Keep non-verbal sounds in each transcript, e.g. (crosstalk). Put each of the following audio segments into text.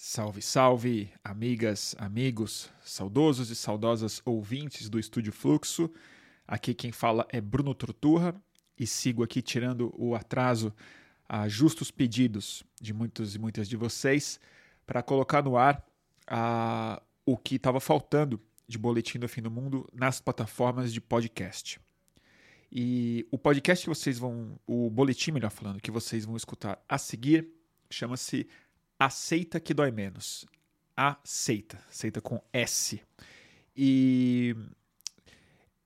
Salve, salve, amigas, amigos, saudosos e saudosas ouvintes do Estúdio Fluxo. Aqui quem fala é Bruno Torturra e sigo aqui tirando o atraso a justos pedidos de muitos e muitas de vocês para colocar no ar a, o que estava faltando de Boletim do Fim do Mundo nas plataformas de podcast. E o podcast que vocês vão, o boletim, melhor falando, que vocês vão escutar a seguir, chama-se Aceita que Dói Menos. Aceita, aceita com S. E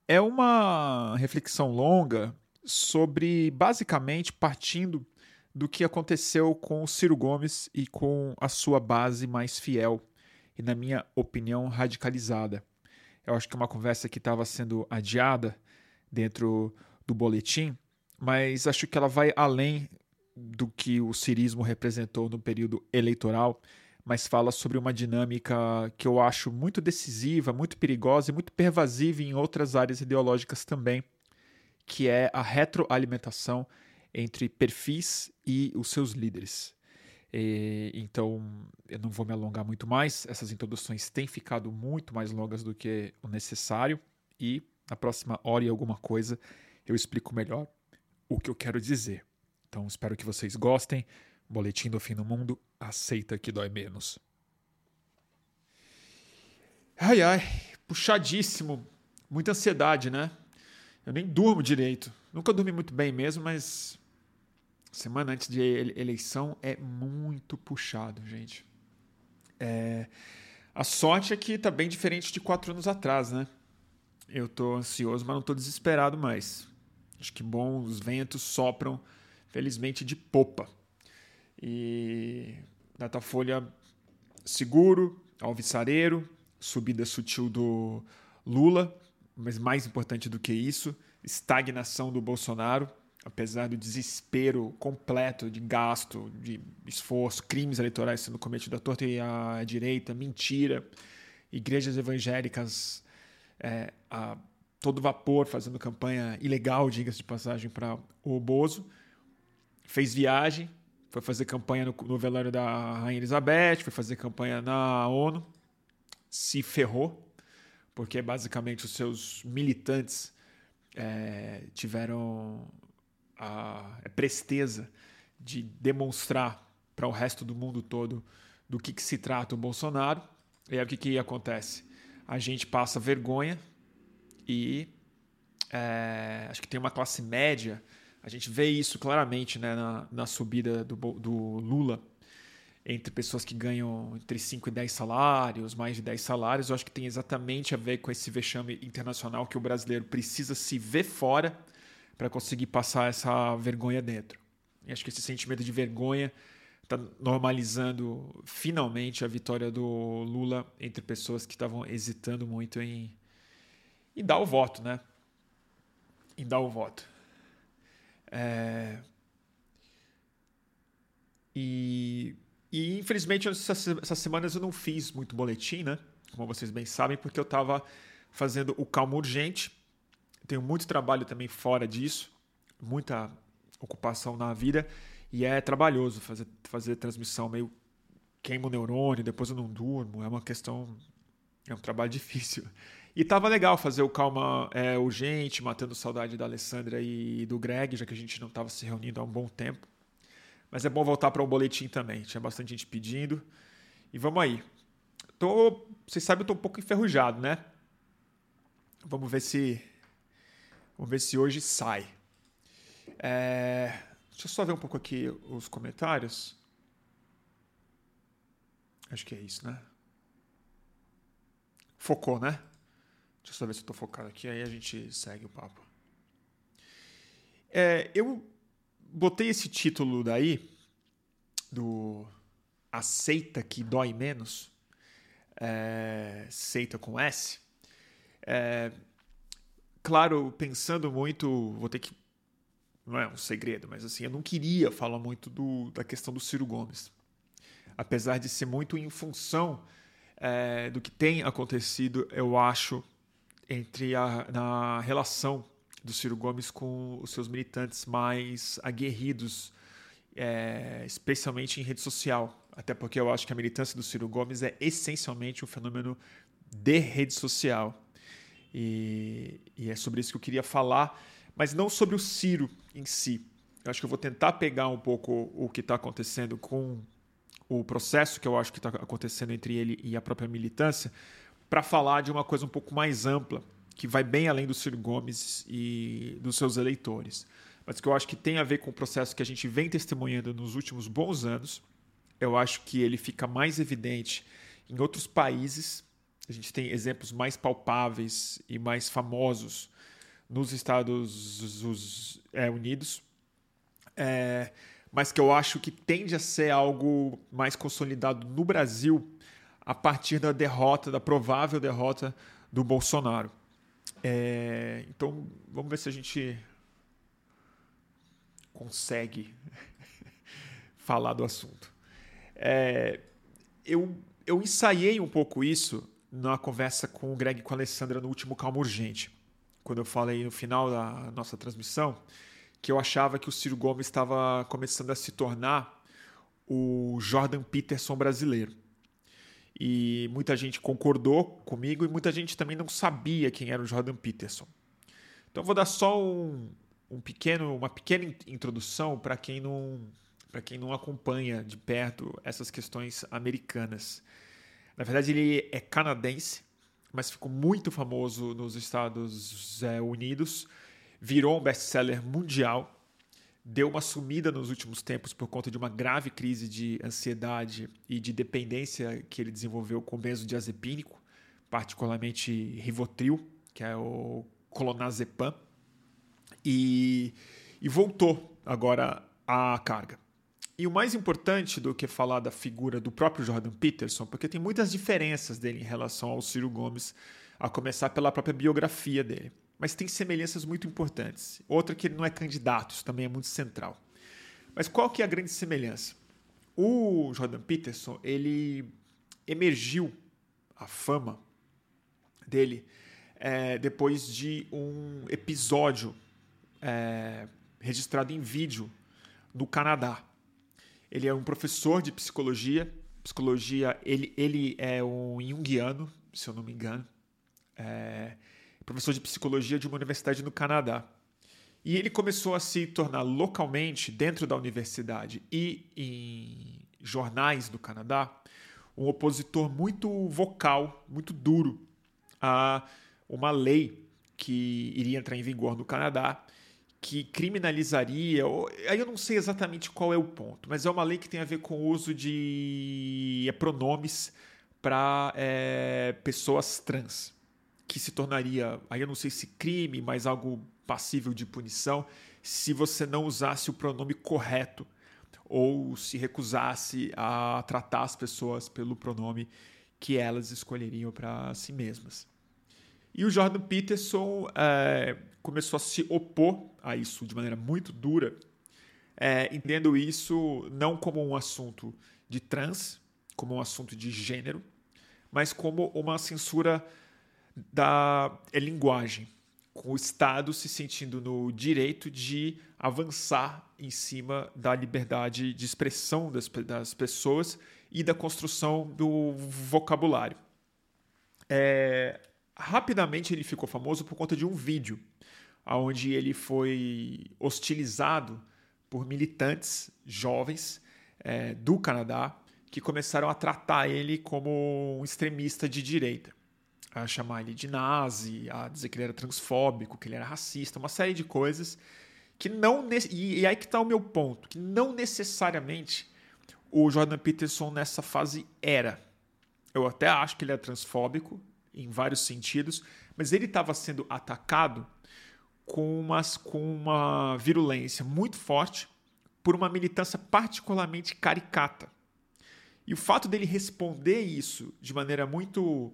é uma reflexão longa sobre, basicamente, partindo do que aconteceu com o Ciro Gomes e com a sua base mais fiel e, na minha opinião, radicalizada. Eu acho que é uma conversa que estava sendo adiada dentro do boletim, mas acho que ela vai além do que o cirismo representou no período eleitoral, mas fala sobre uma dinâmica que eu acho muito decisiva, muito perigosa e muito pervasiva em outras áreas ideológicas também, que é a retroalimentação entre perfis e os seus líderes. E, então, eu não vou me alongar muito mais, essas introduções têm ficado muito mais longas do que o necessário e na próxima hora e alguma coisa eu explico melhor o que eu quero dizer. Então espero que vocês gostem. Boletim do Fim do Mundo aceita que dói menos. Ai ai, puxadíssimo. Muita ansiedade, né? Eu nem durmo direito. Nunca dormi muito bem mesmo, mas semana antes de eleição é muito puxado, gente. É... A sorte é que tá bem diferente de quatro anos atrás, né? Eu tô ansioso, mas não tô desesperado mais. Acho que bons ventos sopram, felizmente, de popa. E Datafolha seguro, alvissareiro, subida sutil do Lula, mas mais importante do que isso, estagnação do Bolsonaro, apesar do desespero completo de gasto, de esforço, crimes eleitorais sendo cometidos à torta e à direita, mentira, igrejas evangélicas é, a todo vapor fazendo campanha ilegal, diga-se de passagem, para o Bozo. Fez viagem, foi fazer campanha no, no velório da Rainha Elizabeth, foi fazer campanha na ONU, se ferrou, porque basicamente os seus militantes é, tiveram a, a presteza de demonstrar para o resto do mundo todo do que, que se trata o Bolsonaro. E aí o que, que acontece? A gente passa vergonha e é, acho que tem uma classe média. A gente vê isso claramente né, na, na subida do, do Lula entre pessoas que ganham entre 5 e 10 salários, mais de 10 salários. Eu acho que tem exatamente a ver com esse vexame internacional que o brasileiro precisa se ver fora para conseguir passar essa vergonha dentro. E acho que esse sentimento de vergonha está normalizando finalmente a vitória do Lula entre pessoas que estavam hesitando muito em, em dar o voto, né? Em dar o voto. É... E, e infelizmente essas, essas semanas eu não fiz muito boletim, né? Como vocês bem sabem, porque eu estava fazendo o calmo urgente. Tenho muito trabalho também fora disso, muita ocupação na vida e é trabalhoso fazer, fazer transmissão meio queima o neurônio, depois eu não durmo, é uma questão, é um trabalho (laughs) difícil. E tava legal fazer o Calma é, Urgente, matando saudade da Alessandra e do Greg, já que a gente não estava se reunindo há um bom tempo. Mas é bom voltar para um boletim também. Tinha bastante gente pedindo. E vamos aí. Tô, vocês sabem, eu tô um pouco enferrujado, né? Vamos ver se vamos ver se hoje sai. É, deixa eu só ver um pouco aqui os comentários. Acho que é isso, né? Focou, né? Deixa eu só ver se estou focado aqui, aí a gente segue o papo. É, eu botei esse título daí, do Aceita que Dói Menos, é, Seita com S. É, claro, pensando muito, vou ter que. Não é um segredo, mas assim, eu não queria falar muito do, da questão do Ciro Gomes. Apesar de ser muito em função é, do que tem acontecido, eu acho, entre a na relação do Ciro Gomes com os seus militantes mais aguerridos, é, especialmente em rede social. até porque eu acho que a militância do Ciro Gomes é essencialmente um fenômeno de rede social. E, e é sobre isso que eu queria falar, mas não sobre o Ciro em si. Eu acho que eu vou tentar pegar um pouco o que está acontecendo com o processo que eu acho que está acontecendo entre ele e a própria militância, para falar de uma coisa um pouco mais ampla, que vai bem além do Ciro Gomes e dos seus eleitores, mas que eu acho que tem a ver com o processo que a gente vem testemunhando nos últimos bons anos. Eu acho que ele fica mais evidente em outros países. A gente tem exemplos mais palpáveis e mais famosos nos Estados é, Unidos, é, mas que eu acho que tende a ser algo mais consolidado no Brasil a partir da derrota, da provável derrota do Bolsonaro. É, então, vamos ver se a gente consegue (laughs) falar do assunto. É, eu, eu ensaiei um pouco isso na conversa com o Greg e com a Alessandra no último Calma Urgente, quando eu falei no final da nossa transmissão que eu achava que o Ciro Gomes estava começando a se tornar o Jordan Peterson brasileiro. E muita gente concordou comigo e muita gente também não sabia quem era o Jordan Peterson. Então vou dar só um, um pequeno, uma pequena introdução para quem não para quem não acompanha de perto essas questões americanas. Na verdade, ele é canadense, mas ficou muito famoso nos Estados é, Unidos, virou um best-seller mundial deu uma sumida nos últimos tempos por conta de uma grave crise de ansiedade e de dependência que ele desenvolveu com benzodiazepínico, particularmente Rivotril, que é o clonazepam, e, e voltou agora à carga. E o mais importante do que falar da figura do próprio Jordan Peterson, porque tem muitas diferenças dele em relação ao Ciro Gomes, a começar pela própria biografia dele mas tem semelhanças muito importantes. Outra que ele não é candidato, isso também é muito central. Mas qual que é a grande semelhança? O Jordan Peterson, ele emergiu a fama dele é, depois de um episódio é, registrado em vídeo no Canadá. Ele é um professor de psicologia. Psicologia, ele, ele é um junguiano, se eu não me engano. É, professor de psicologia de uma universidade no Canadá. E ele começou a se tornar localmente, dentro da universidade e em jornais do Canadá, um opositor muito vocal, muito duro a uma lei que iria entrar em vigor no Canadá, que criminalizaria. Aí eu não sei exatamente qual é o ponto, mas é uma lei que tem a ver com o uso de pronomes para é, pessoas trans que se tornaria, aí eu não sei se crime, mas algo passível de punição, se você não usasse o pronome correto ou se recusasse a tratar as pessoas pelo pronome que elas escolheriam para si mesmas. E o Jordan Peterson é, começou a se opor a isso de maneira muito dura, é, entendendo isso não como um assunto de trans, como um assunto de gênero, mas como uma censura da é linguagem, com o Estado se sentindo no direito de avançar em cima da liberdade de expressão das, das pessoas e da construção do vocabulário. É, rapidamente ele ficou famoso por conta de um vídeo onde ele foi hostilizado por militantes jovens é, do Canadá que começaram a tratar ele como um extremista de direita a chamar ele de nazi, a dizer que ele era transfóbico, que ele era racista, uma série de coisas que não. E aí que está o meu ponto, que não necessariamente o Jordan Peterson nessa fase era. Eu até acho que ele é transfóbico em vários sentidos, mas ele estava sendo atacado com, umas, com uma virulência muito forte por uma militância particularmente caricata. E o fato dele responder isso de maneira muito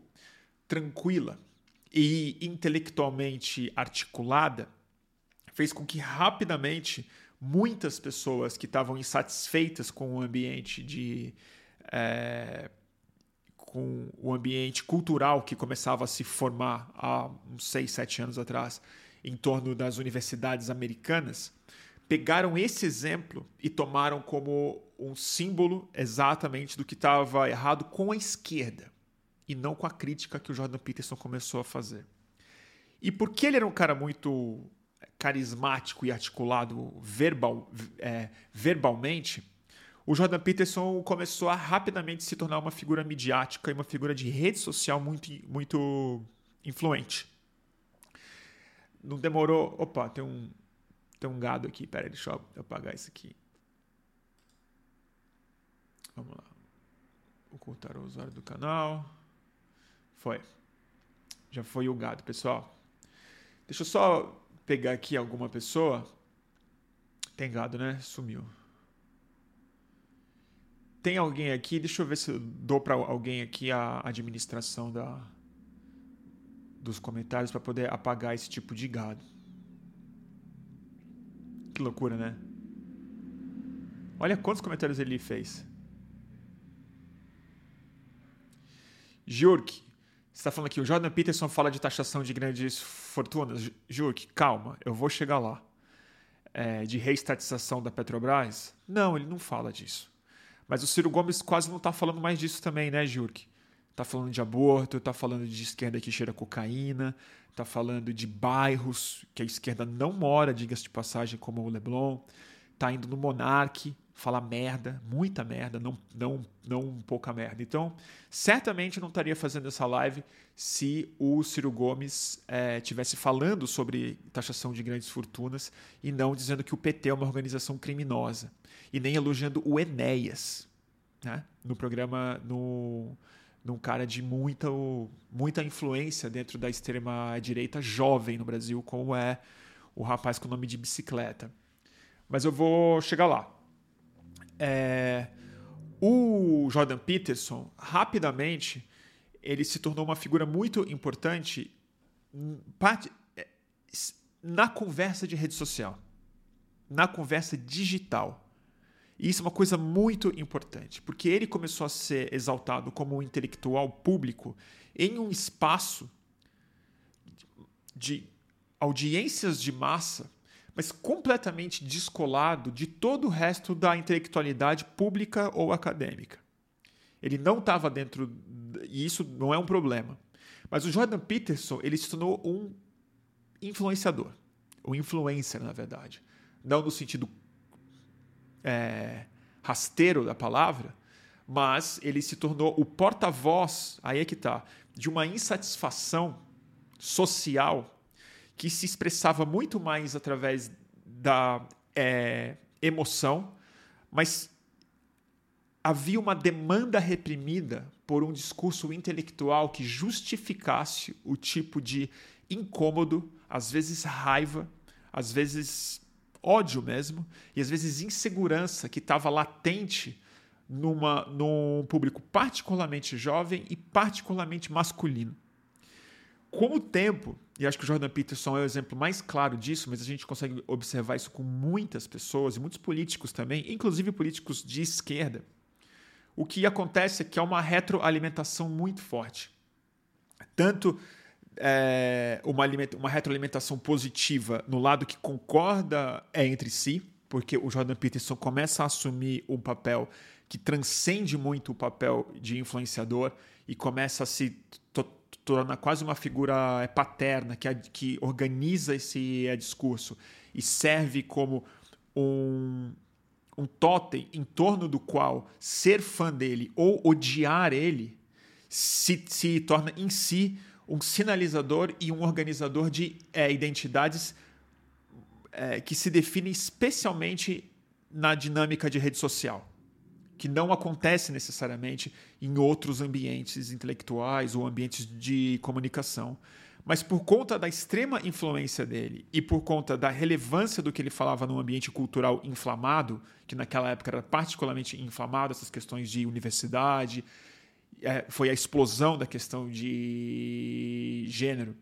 tranquila e intelectualmente articulada fez com que rapidamente muitas pessoas que estavam insatisfeitas com o ambiente de é, com o ambiente cultural que começava a se formar há uns seis, sete anos atrás em torno das universidades americanas pegaram esse exemplo e tomaram como um símbolo exatamente do que estava errado com a esquerda e não com a crítica que o Jordan Peterson começou a fazer. E porque ele era um cara muito carismático e articulado verbal, é, verbalmente, o Jordan Peterson começou a rapidamente se tornar uma figura midiática e uma figura de rede social muito, muito influente. Não demorou. Opa, tem um, tem um gado aqui. Pera aí, deixa eu apagar isso aqui. Vamos lá. Ocultar o usuário do canal. Foi. Já foi o gado, pessoal. Deixa eu só pegar aqui alguma pessoa. Tem gado, né? Sumiu. Tem alguém aqui, deixa eu ver se eu dou para alguém aqui a administração da, dos comentários para poder apagar esse tipo de gado. Que loucura, né? Olha quantos comentários ele fez. Jurk, você está falando aqui, o Jordan Peterson fala de taxação de grandes fortunas. Jurk, calma, eu vou chegar lá. É, de reestatização da Petrobras? Não, ele não fala disso. Mas o Ciro Gomes quase não está falando mais disso também, né, Jurk? Está falando de aborto, está falando de esquerda que cheira cocaína, está falando de bairros que a esquerda não mora, diga-se de passagem, como o Leblon. Está indo no Monarque falar merda, muita merda, não, não, não pouca merda. Então, certamente não estaria fazendo essa live se o Ciro Gomes estivesse eh, falando sobre taxação de grandes fortunas e não dizendo que o PT é uma organização criminosa e nem elogiando o Enéas, né? no programa, no, num cara de muita, muita influência dentro da extrema-direita jovem no Brasil, como é o rapaz com o nome de bicicleta. Mas eu vou chegar lá. É, o Jordan Peterson, rapidamente, ele se tornou uma figura muito importante é, na conversa de rede social, na conversa digital. E isso é uma coisa muito importante, porque ele começou a ser exaltado como um intelectual público em um espaço de audiências de massa, mas completamente descolado de todo o resto da intelectualidade pública ou acadêmica. Ele não estava dentro, e isso não é um problema. Mas o Jordan Peterson ele se tornou um influenciador, um influencer, na verdade. Não no sentido é, rasteiro da palavra, mas ele se tornou o porta-voz, aí é que está, de uma insatisfação social que se expressava muito mais através da é, emoção, mas havia uma demanda reprimida por um discurso intelectual que justificasse o tipo de incômodo, às vezes raiva, às vezes ódio mesmo, e às vezes insegurança que estava latente numa, num público particularmente jovem e particularmente masculino. Com o tempo, e acho que o Jordan Peterson é o exemplo mais claro disso, mas a gente consegue observar isso com muitas pessoas e muitos políticos também, inclusive políticos de esquerda. O que acontece é que há uma retroalimentação muito forte. Tanto é, uma, uma retroalimentação positiva no lado que concorda é entre si, porque o Jordan Peterson começa a assumir um papel que transcende muito o papel de influenciador e começa a se tornar quase uma figura é, paterna que, que organiza esse é, discurso e serve como um, um totem em torno do qual ser fã dele ou odiar ele se, se torna em si um sinalizador e um organizador de é, identidades é, que se define especialmente na dinâmica de rede social, que não acontece necessariamente em outros ambientes intelectuais ou ambientes de comunicação. Mas por conta da extrema influência dele e por conta da relevância do que ele falava num ambiente cultural inflamado, que naquela época era particularmente inflamado, essas questões de universidade, é, foi a explosão da questão de gênero.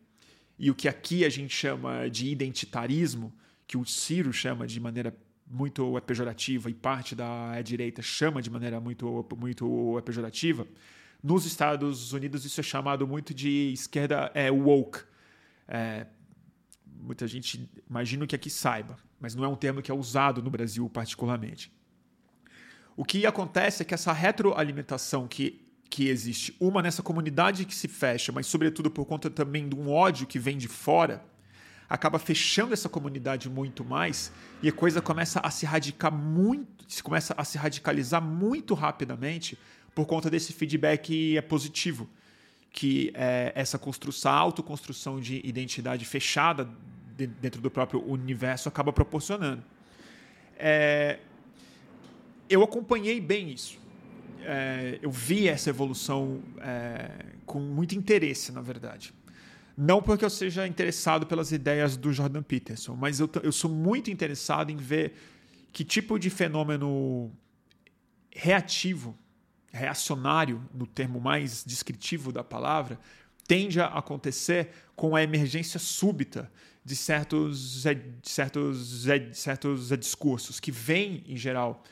E o que aqui a gente chama de identitarismo, que o Ciro chama de maneira muito pejorativa e parte da direita chama de maneira muito, muito pejorativa, nos Estados Unidos isso é chamado muito de esquerda é, woke. É, muita gente imagino que aqui saiba. mas não é um termo que é usado no Brasil particularmente. O que acontece é que essa retroalimentação que, que existe, uma nessa comunidade que se fecha, mas sobretudo por conta também de um ódio que vem de fora, acaba fechando essa comunidade muito mais e a coisa começa a se radicar muito, começa a se radicalizar muito rapidamente por conta desse feedback é positivo, que é essa construção, autoconstrução de identidade fechada dentro do próprio universo acaba proporcionando. É, eu acompanhei bem isso. É, eu vi essa evolução é, com muito interesse, na verdade. Não porque eu seja interessado pelas ideias do Jordan Peterson, mas eu, eu sou muito interessado em ver que tipo de fenômeno reativo, reacionário, no termo mais descritivo da palavra, tende a acontecer com a emergência súbita de certos, de certos, de certos discursos que vêm, em geral,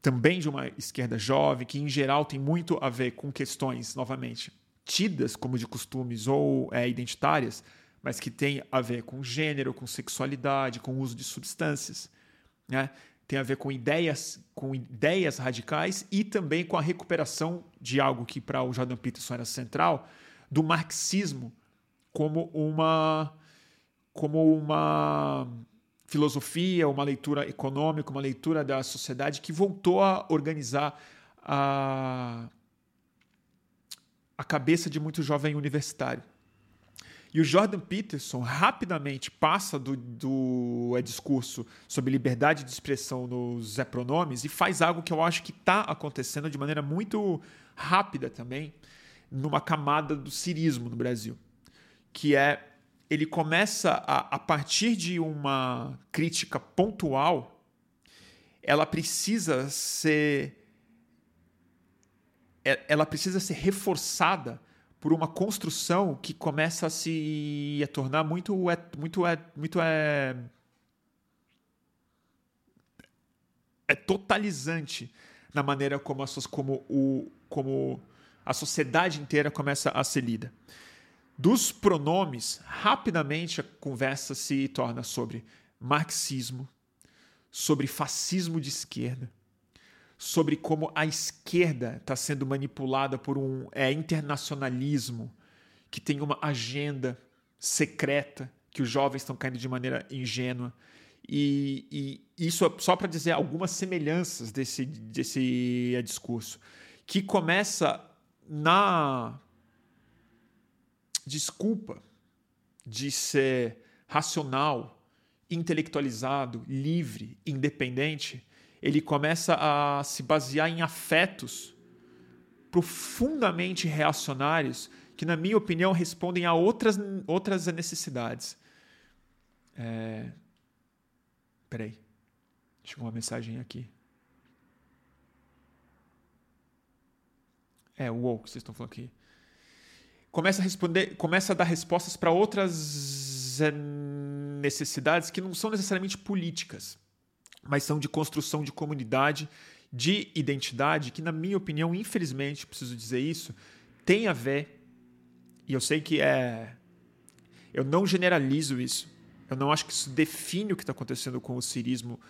também de uma esquerda jovem, que em geral tem muito a ver com questões, novamente, tidas como de costumes ou é, identitárias, mas que tem a ver com gênero, com sexualidade, com uso de substâncias, né? tem a ver com ideias, com ideias radicais e também com a recuperação de algo que para o Jordan Peterson era central, do marxismo como uma como uma filosofia, uma leitura econômica, uma leitura da sociedade que voltou a organizar a a cabeça de muito jovem universitário. E o Jordan Peterson rapidamente passa do, do é, discurso sobre liberdade de expressão nos é, pronomes e faz algo que eu acho que está acontecendo de maneira muito rápida também numa camada do cirismo no Brasil, que é ele começa a, a partir de uma crítica pontual, ela precisa ser ela precisa ser reforçada por uma construção que começa a se a tornar muito é, muito é, muito é, é totalizante na maneira como a, como, o, como a sociedade inteira começa a ser lida. Dos pronomes, rapidamente a conversa se torna sobre marxismo, sobre fascismo de esquerda, sobre como a esquerda está sendo manipulada por um é, internacionalismo que tem uma agenda secreta que os jovens estão caindo de maneira ingênua. E, e isso é só para dizer algumas semelhanças desse, desse é, discurso, que começa na desculpa de ser racional, intelectualizado, livre, independente, ele começa a se basear em afetos profundamente reacionários que, na minha opinião, respondem a outras, outras necessidades. É... Peraí. Chegou uma mensagem aqui. É, o WoW que vocês estão falando aqui. Começa a responder, começa a dar respostas para outras necessidades que não são necessariamente políticas mas são de construção de comunidade, de identidade, que, na minha opinião, infelizmente, preciso dizer isso, tem a ver, e eu sei que é. Eu não generalizo isso, eu não acho que isso define o que está acontecendo com o cirismo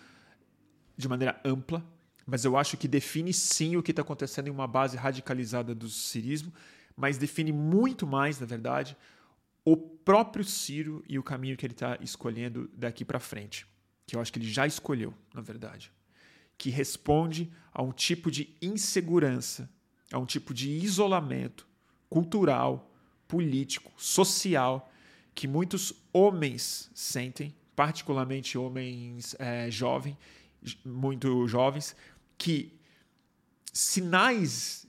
de maneira ampla, mas eu acho que define sim o que está acontecendo em uma base radicalizada do cirismo, mas define muito mais, na verdade, o próprio Ciro e o caminho que ele está escolhendo daqui para frente que eu acho que ele já escolheu, na verdade, que responde a um tipo de insegurança, a um tipo de isolamento cultural, político, social que muitos homens sentem, particularmente homens é, jovens, muito jovens, que sinais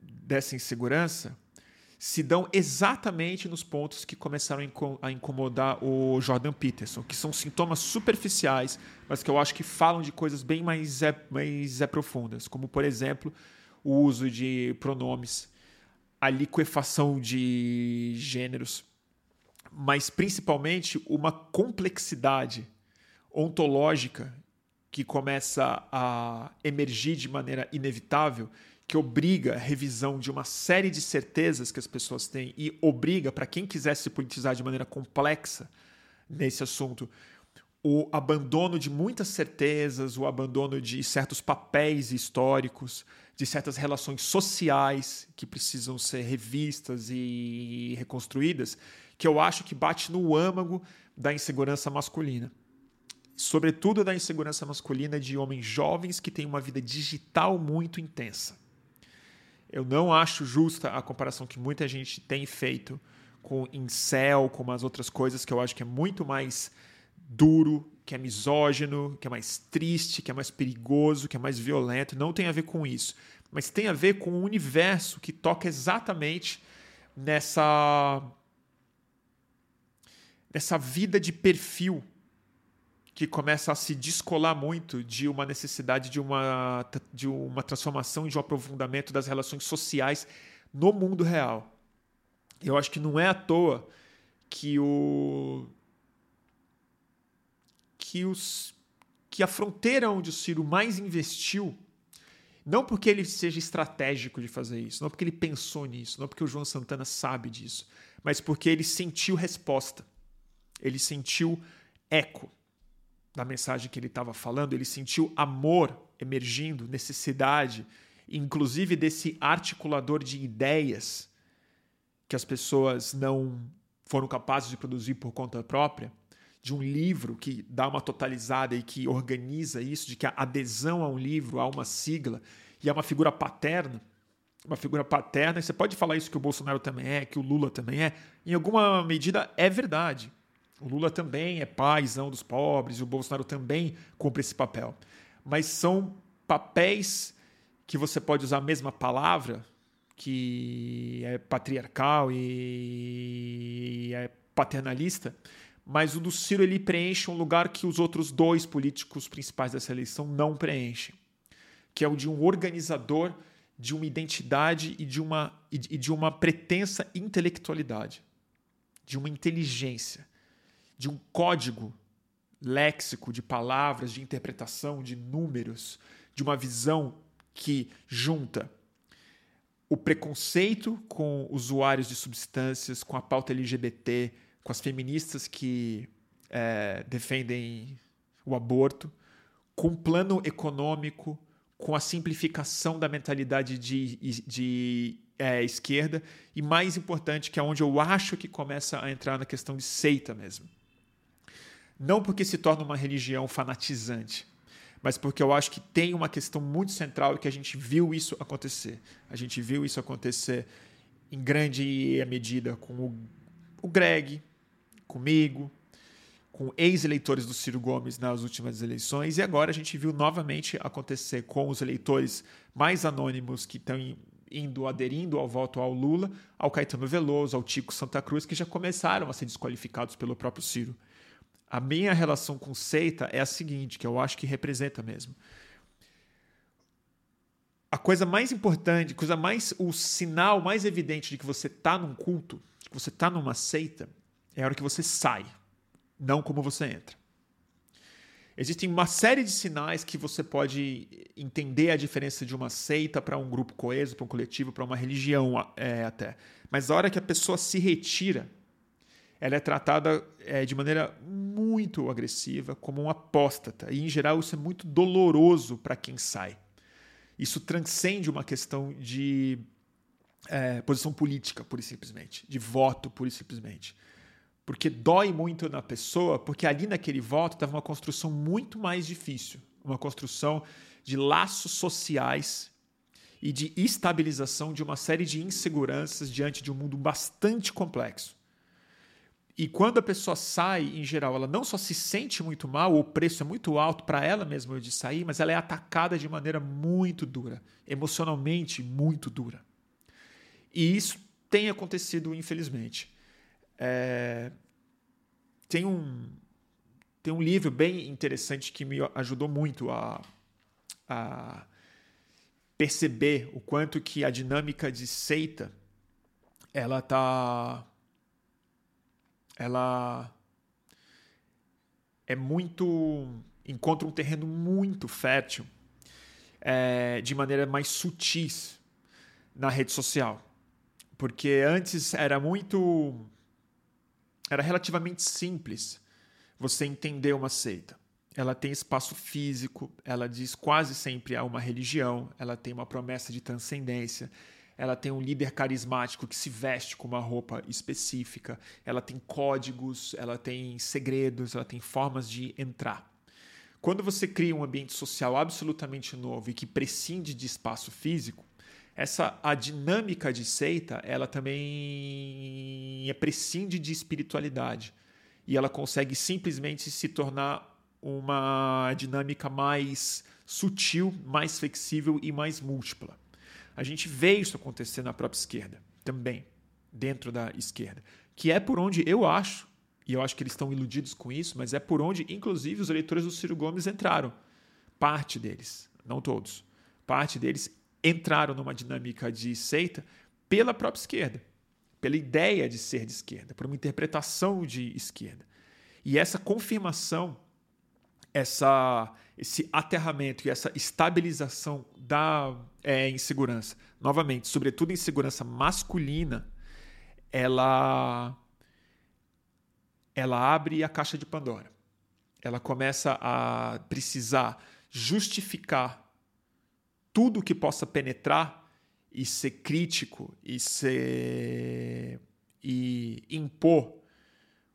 dessa insegurança se dão exatamente nos pontos que começaram a incomodar o Jordan Peterson, que são sintomas superficiais, mas que eu acho que falam de coisas bem mais, é, mais é profundas, como, por exemplo, o uso de pronomes, a liquefação de gêneros, mas principalmente uma complexidade ontológica que começa a emergir de maneira inevitável que obriga a revisão de uma série de certezas que as pessoas têm e obriga, para quem quiser se politizar de maneira complexa nesse assunto, o abandono de muitas certezas, o abandono de certos papéis históricos, de certas relações sociais que precisam ser revistas e reconstruídas, que eu acho que bate no âmago da insegurança masculina. Sobretudo da insegurança masculina de homens jovens que têm uma vida digital muito intensa. Eu não acho justa a comparação que muita gente tem feito com incel, com as outras coisas que eu acho que é muito mais duro, que é misógino, que é mais triste, que é mais perigoso, que é mais violento. Não tem a ver com isso. Mas tem a ver com um universo que toca exatamente nessa. nessa vida de perfil que começa a se descolar muito de uma necessidade de uma, de uma transformação e de um aprofundamento das relações sociais no mundo real. Eu acho que não é à toa que o que, os, que a fronteira onde o Ciro mais investiu, não porque ele seja estratégico de fazer isso, não porque ele pensou nisso, não porque o João Santana sabe disso, mas porque ele sentiu resposta, ele sentiu eco da mensagem que ele estava falando, ele sentiu amor emergindo, necessidade, inclusive desse articulador de ideias que as pessoas não foram capazes de produzir por conta própria de um livro que dá uma totalizada e que organiza isso, de que a adesão a um livro, a uma sigla e a uma figura paterna, uma figura paterna, e você pode falar isso que o Bolsonaro também é, que o Lula também é, em alguma medida é verdade. O Lula também é paizão dos pobres, e o Bolsonaro também cumpre esse papel. Mas são papéis que você pode usar a mesma palavra, que é patriarcal e é paternalista, mas o do Ciro ele preenche um lugar que os outros dois políticos principais dessa eleição não preenchem, que é o de um organizador de uma identidade e de uma, e de uma pretensa intelectualidade, de uma inteligência, de um código léxico de palavras, de interpretação, de números, de uma visão que junta o preconceito com usuários de substâncias, com a pauta LGBT, com as feministas que é, defendem o aborto, com o plano econômico, com a simplificação da mentalidade de, de é, esquerda e, mais importante, que é onde eu acho que começa a entrar na questão de seita mesmo. Não porque se torna uma religião fanatizante, mas porque eu acho que tem uma questão muito central e que a gente viu isso acontecer. A gente viu isso acontecer em grande medida com o, o Greg, comigo, com ex-eleitores do Ciro Gomes nas últimas eleições, e agora a gente viu novamente acontecer com os eleitores mais anônimos que estão indo, aderindo ao voto ao Lula, ao Caetano Veloso, ao Tico Santa Cruz, que já começaram a ser desqualificados pelo próprio Ciro. A minha relação com seita é a seguinte, que eu acho que representa mesmo. A coisa mais importante, coisa mais, o sinal mais evidente de que você está num culto, que você está numa seita, é a hora que você sai, não como você entra. Existem uma série de sinais que você pode entender a diferença de uma seita para um grupo coeso, para um coletivo, para uma religião é, até. Mas a hora que a pessoa se retira, ela é tratada é, de maneira muito agressiva, como um apóstata. E, em geral, isso é muito doloroso para quem sai. Isso transcende uma questão de é, posição política, pura e simplesmente, de voto, pura e simplesmente porque dói muito na pessoa, porque ali naquele voto estava uma construção muito mais difícil, uma construção de laços sociais e de estabilização de uma série de inseguranças diante de um mundo bastante complexo. E quando a pessoa sai, em geral, ela não só se sente muito mal, o preço é muito alto para ela mesma de sair, mas ela é atacada de maneira muito dura, emocionalmente muito dura. E isso tem acontecido, infelizmente. É, tem, um, tem um livro bem interessante que me ajudou muito a, a perceber o quanto que a dinâmica de seita ela tá ela é muito encontra um terreno muito fértil é, de maneira mais sutis na rede social porque antes era muito era relativamente simples você entender uma seita. Ela tem espaço físico, ela diz quase sempre a uma religião, ela tem uma promessa de transcendência, ela tem um líder carismático que se veste com uma roupa específica, ela tem códigos, ela tem segredos, ela tem formas de entrar. Quando você cria um ambiente social absolutamente novo e que prescinde de espaço físico, essa a dinâmica de seita, ela também é prescinde de espiritualidade e ela consegue simplesmente se tornar uma dinâmica mais sutil, mais flexível e mais múltipla. A gente vê isso acontecer na própria esquerda, também, dentro da esquerda, que é por onde eu acho, e eu acho que eles estão iludidos com isso, mas é por onde, inclusive, os eleitores do Ciro Gomes entraram. Parte deles, não todos. Parte deles entraram numa dinâmica de seita pela própria esquerda, pela ideia de ser de esquerda, por uma interpretação de esquerda. E essa confirmação, essa, esse aterramento e essa estabilização da é, insegurança, novamente, sobretudo insegurança masculina, ela, ela abre a caixa de Pandora. Ela começa a precisar justificar tudo que possa penetrar e ser crítico e ser e impor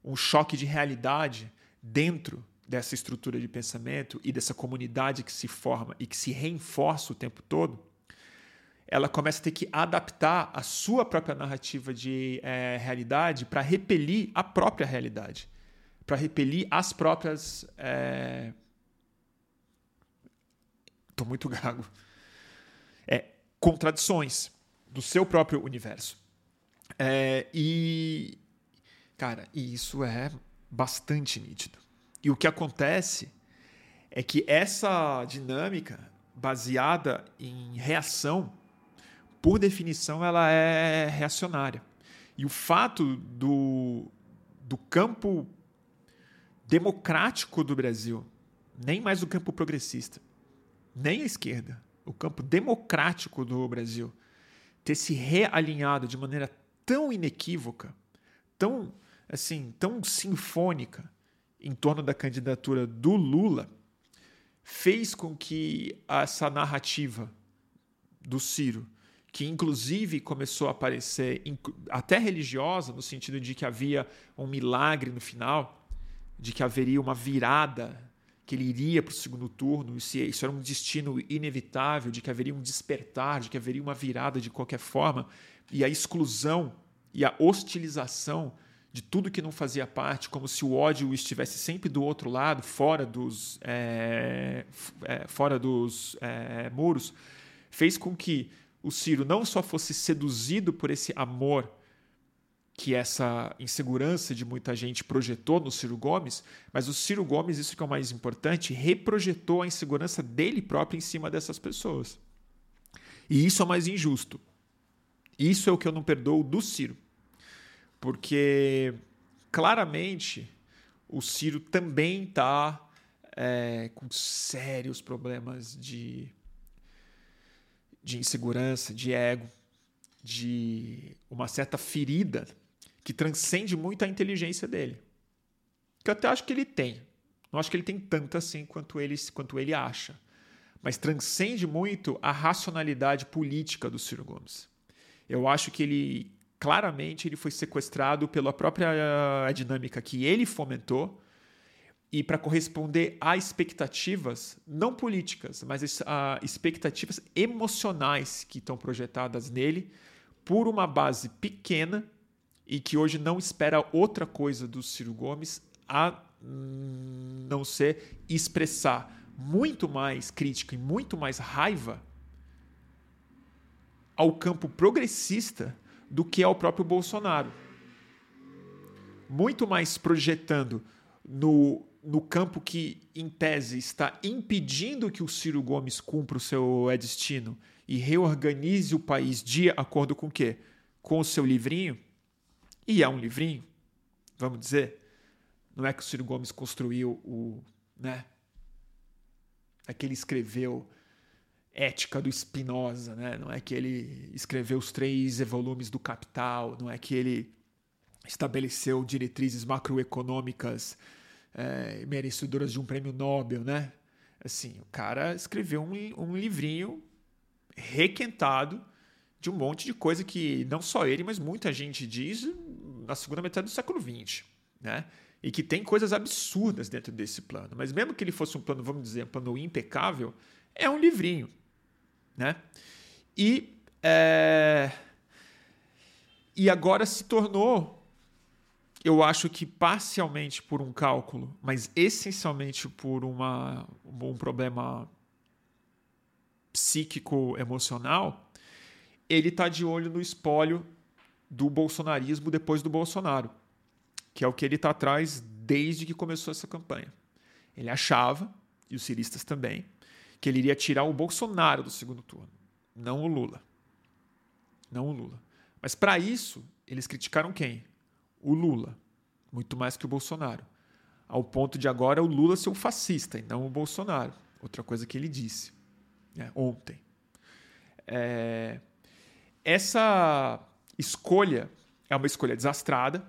um choque de realidade dentro dessa estrutura de pensamento e dessa comunidade que se forma e que se reforça o tempo todo, ela começa a ter que adaptar a sua própria narrativa de é, realidade para repelir a própria realidade, para repelir as próprias. É... muito (laughs) gago. É, contradições do seu próprio universo. É, e, Cara, e isso é bastante nítido. E o que acontece é que essa dinâmica baseada em reação, por definição, ela é reacionária. E o fato do, do campo democrático do Brasil, nem mais o campo progressista, nem a esquerda, o campo democrático do Brasil, ter se realinhado de maneira tão inequívoca, tão assim tão sinfônica em torno da candidatura do Lula fez com que essa narrativa do Ciro, que inclusive começou a aparecer até religiosa, no sentido de que havia um milagre no final, de que haveria uma virada, que ele iria para o segundo turno, isso era um destino inevitável, de que haveria um despertar, de que haveria uma virada de qualquer forma, e a exclusão e a hostilização de tudo que não fazia parte, como se o ódio estivesse sempre do outro lado, fora dos, é, é, fora dos é, muros, fez com que o Ciro não só fosse seduzido por esse amor que essa insegurança de muita gente projetou no Ciro Gomes, mas o Ciro Gomes, isso que é o mais importante, reprojetou a insegurança dele próprio em cima dessas pessoas. E isso é o mais injusto. Isso é o que eu não perdoo do Ciro porque claramente o Ciro também está é, com sérios problemas de, de insegurança, de ego, de uma certa ferida que transcende muito a inteligência dele. Que eu até acho que ele tem. Não acho que ele tem tanta assim quanto ele, quanto ele acha. Mas transcende muito a racionalidade política do Ciro Gomes. Eu acho que ele claramente ele foi sequestrado pela própria eh, dinâmica que ele fomentou. E para corresponder a expectativas não políticas, mas a expectativas emocionais que estão projetadas nele por uma base pequena e que hoje não espera outra coisa do Ciro Gomes a não ser expressar muito mais crítica e muito mais raiva ao campo progressista do que ao próprio Bolsonaro. Muito mais projetando no, no campo que, em tese, está impedindo que o Ciro Gomes cumpra o seu destino e reorganize o país de acordo com o quê? Com o seu livrinho. E é um livrinho, vamos dizer. Não é que o Ciro Gomes construiu o. Né? É que ele escreveu ética do Spinoza, né? não é que ele escreveu os três volumes do Capital, não é que ele estabeleceu diretrizes macroeconômicas é, merecedoras de um prêmio Nobel, né? Assim, o cara escreveu um, um livrinho requentado de um monte de coisa que não só ele, mas muita gente diz na segunda metade do século XX, né? E que tem coisas absurdas dentro desse plano. Mas mesmo que ele fosse um plano, vamos dizer, um plano impecável, é um livrinho, né? E é... e agora se tornou eu acho que parcialmente por um cálculo, mas essencialmente por uma, um problema psíquico emocional, ele está de olho no espólio do bolsonarismo depois do Bolsonaro, que é o que ele está atrás desde que começou essa campanha. Ele achava, e os ciristas também, que ele iria tirar o Bolsonaro do segundo turno, não o Lula. Não o Lula. Mas para isso, eles criticaram quem? o Lula, muito mais que o Bolsonaro. Ao ponto de agora o Lula ser o fascista e não o Bolsonaro. Outra coisa que ele disse né, ontem. É... Essa escolha é uma escolha desastrada,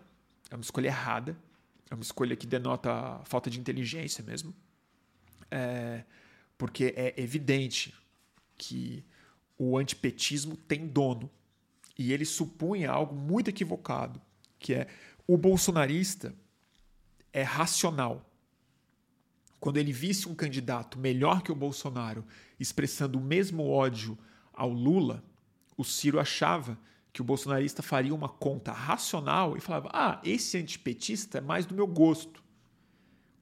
é uma escolha errada, é uma escolha que denota falta de inteligência mesmo. É... Porque é evidente que o antipetismo tem dono. E ele supunha algo muito equivocado que é o bolsonarista é racional. Quando ele visse um candidato melhor que o Bolsonaro expressando o mesmo ódio ao Lula, o Ciro achava que o bolsonarista faria uma conta racional e falava: ah, esse antipetista é mais do meu gosto.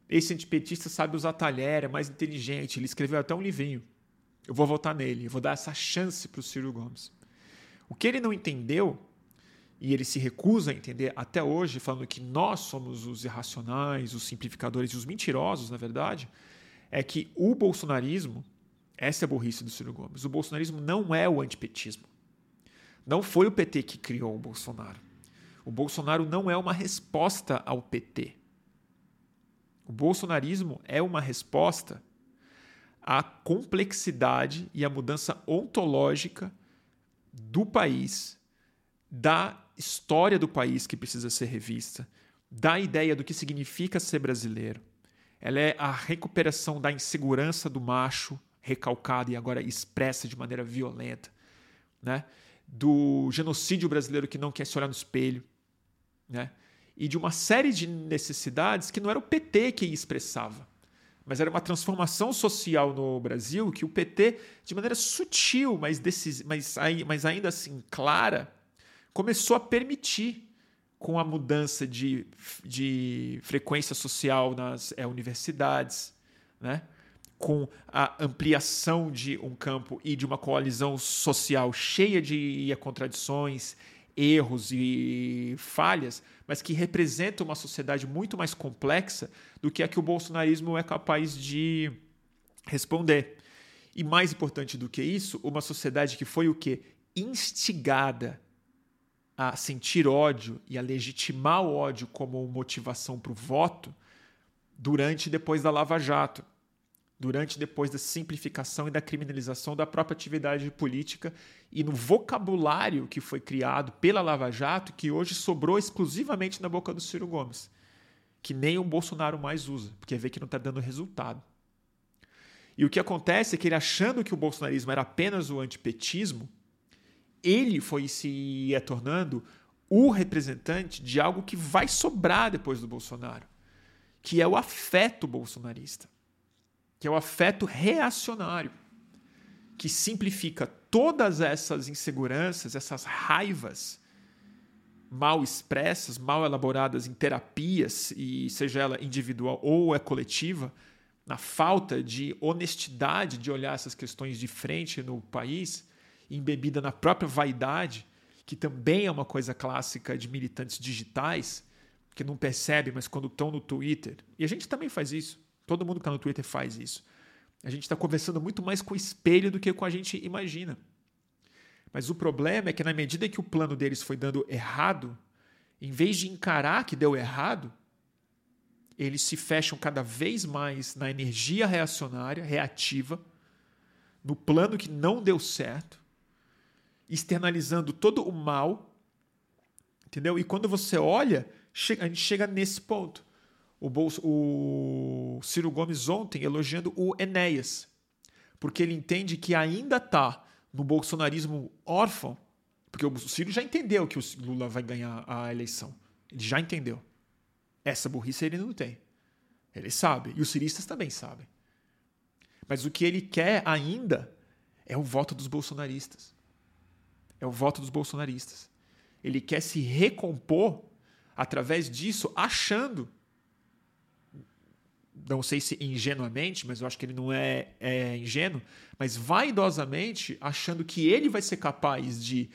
Esse antipetista sabe usar talher, é mais inteligente, ele escreveu até um livrinho. Eu vou votar nele, eu vou dar essa chance para o Ciro Gomes. O que ele não entendeu e ele se recusa a entender até hoje, falando que nós somos os irracionais, os simplificadores e os mentirosos, na verdade, é que o bolsonarismo, essa é a burrice do Ciro Gomes, o bolsonarismo não é o antipetismo. Não foi o PT que criou o Bolsonaro. O Bolsonaro não é uma resposta ao PT. O bolsonarismo é uma resposta à complexidade e à mudança ontológica do país, da história do país que precisa ser revista, da ideia do que significa ser brasileiro. Ela é a recuperação da insegurança do macho recalcada e agora expressa de maneira violenta, né? Do genocídio brasileiro que não quer se olhar no espelho, né? E de uma série de necessidades que não era o PT que expressava, mas era uma transformação social no Brasil que o PT, de maneira sutil, mas, decis... mas, mas ainda assim clara, começou a permitir com a mudança de, de frequência social nas é, universidades, né? com a ampliação de um campo e de uma coalizão social cheia de contradições, erros e falhas, mas que representa uma sociedade muito mais complexa do que a que o bolsonarismo é capaz de responder. E mais importante do que isso, uma sociedade que foi o que instigada a sentir ódio e a legitimar o ódio como motivação para o voto durante e depois da Lava Jato, durante e depois da simplificação e da criminalização da própria atividade política e no vocabulário que foi criado pela Lava Jato, que hoje sobrou exclusivamente na boca do Ciro Gomes, que nem o Bolsonaro mais usa, porque vê que não está dando resultado. E o que acontece é que ele achando que o bolsonarismo era apenas o antipetismo, ele foi se tornando o representante de algo que vai sobrar depois do Bolsonaro, que é o afeto bolsonarista, que é o afeto reacionário, que simplifica todas essas inseguranças, essas raivas mal expressas, mal elaboradas em terapias, e seja ela individual ou é coletiva, na falta de honestidade de olhar essas questões de frente no país embebida na própria vaidade, que também é uma coisa clássica de militantes digitais, que não percebe, mas quando estão no Twitter, e a gente também faz isso, todo mundo que está no Twitter faz isso. A gente está conversando muito mais com o espelho do que com a gente imagina. Mas o problema é que, na medida que o plano deles foi dando errado, em vez de encarar que deu errado, eles se fecham cada vez mais na energia reacionária, reativa, no plano que não deu certo, externalizando todo o mal, entendeu? E quando você olha, a gente chega nesse ponto. O, Bolso, o Ciro Gomes ontem elogiando o Enéas, porque ele entende que ainda está no bolsonarismo órfão, porque o Ciro já entendeu que o Lula vai ganhar a eleição. Ele já entendeu. Essa burrice ele não tem. Ele sabe. E os ciristas também sabem. Mas o que ele quer ainda é o voto dos bolsonaristas. É o voto dos bolsonaristas. Ele quer se recompor através disso, achando, não sei se ingenuamente, mas eu acho que ele não é, é ingênuo, mas vaidosamente achando que ele vai ser capaz de,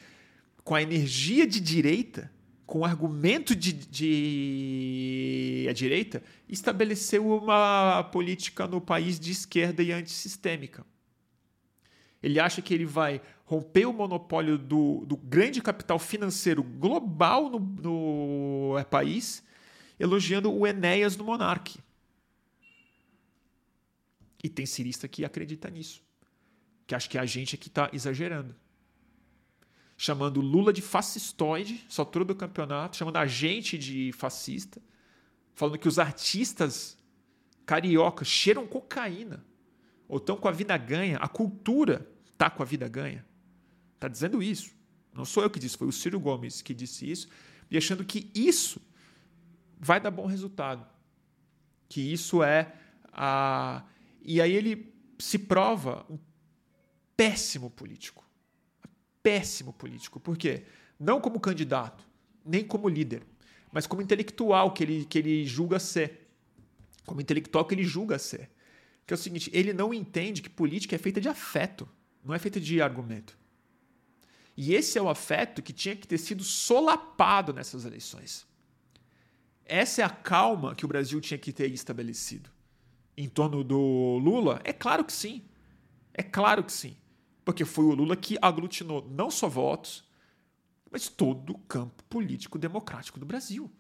com a energia de direita, com o argumento de, de a direita, estabelecer uma política no país de esquerda e antissistêmica. Ele acha que ele vai romper o monopólio do, do grande capital financeiro global no, no é, país, elogiando o Enéas do Monarque. E tem cirista que acredita nisso. Que acha que a gente é que está exagerando. Chamando Lula de fascistoide, só todo o campeonato, chamando a gente de fascista, falando que os artistas cariocas cheiram cocaína ou estão com a vida ganha, a cultura está com a vida ganha. Está dizendo isso. Não sou eu que disse, foi o Ciro Gomes que disse isso, e achando que isso vai dar bom resultado. Que isso é a. E aí ele se prova um péssimo político. Péssimo político. Por quê? Não como candidato, nem como líder, mas como intelectual que ele, que ele julga ser. Como intelectual que ele julga ser. Que é o seguinte: ele não entende que política é feita de afeto, não é feita de argumento. E esse é o afeto que tinha que ter sido solapado nessas eleições. Essa é a calma que o Brasil tinha que ter estabelecido. Em torno do Lula? É claro que sim. É claro que sim. Porque foi o Lula que aglutinou não só votos, mas todo o campo político democrático do Brasil.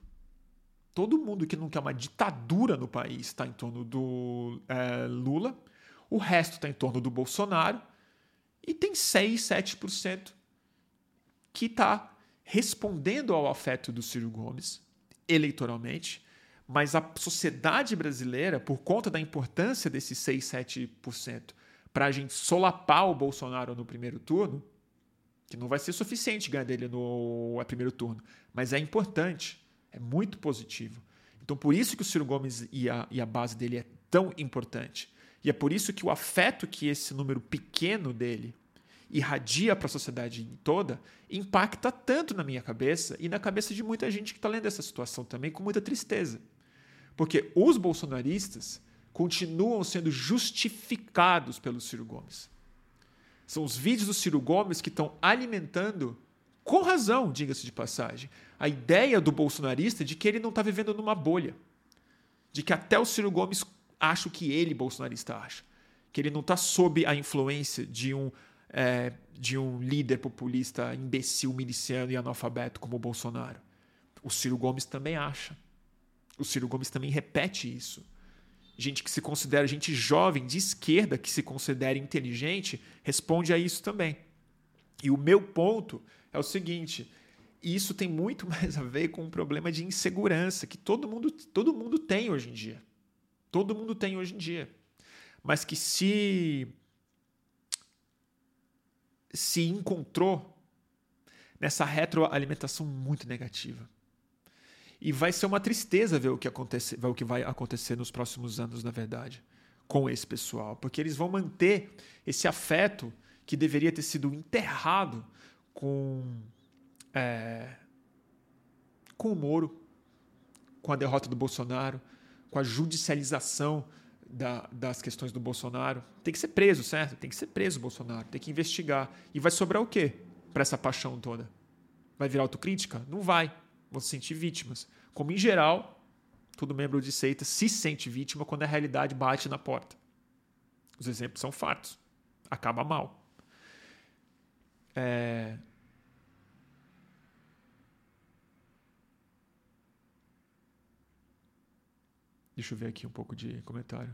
Todo mundo que não quer uma ditadura no país está em torno do é, Lula, o resto está em torno do Bolsonaro, e tem 6, 7% que está respondendo ao afeto do Ciro Gomes eleitoralmente, mas a sociedade brasileira, por conta da importância desses 6, 7%, para a gente solapar o Bolsonaro no primeiro turno, que não vai ser suficiente ganhar dele no primeiro turno, mas é importante. É muito positivo. Então, por isso que o Ciro Gomes e a, e a base dele é tão importante. E é por isso que o afeto que esse número pequeno dele irradia para a sociedade toda impacta tanto na minha cabeça e na cabeça de muita gente que está lendo essa situação também com muita tristeza. Porque os bolsonaristas continuam sendo justificados pelo Ciro Gomes. São os vídeos do Ciro Gomes que estão alimentando, com razão, diga-se de passagem, a ideia do bolsonarista de que ele não está vivendo numa bolha. De que até o Ciro Gomes acha o que ele, bolsonarista, acha. Que ele não está sob a influência de um, é, de um líder populista imbecil, miliciano e analfabeto como o Bolsonaro. O Ciro Gomes também acha. O Ciro Gomes também repete isso. Gente que se considera, gente jovem, de esquerda, que se considera inteligente, responde a isso também. E o meu ponto é o seguinte: isso tem muito (laughs) mais a ver com um problema de insegurança que todo mundo, todo mundo tem hoje em dia. Todo mundo tem hoje em dia. Mas que se se encontrou nessa retroalimentação muito negativa. E vai ser uma tristeza ver o que, acontecer, ver o que vai acontecer nos próximos anos, na verdade, com esse pessoal. Porque eles vão manter esse afeto que deveria ter sido enterrado com é, com o Moro, com a derrota do Bolsonaro, com a judicialização da, das questões do Bolsonaro. Tem que ser preso, certo? Tem que ser preso o Bolsonaro, tem que investigar. E vai sobrar o quê para essa paixão toda? Vai virar autocrítica? Não vai. Vão se sentir vítimas. Como em geral, todo membro de seita se sente vítima quando a realidade bate na porta. Os exemplos são fatos. Acaba mal. É, Deixa eu ver aqui um pouco de comentário.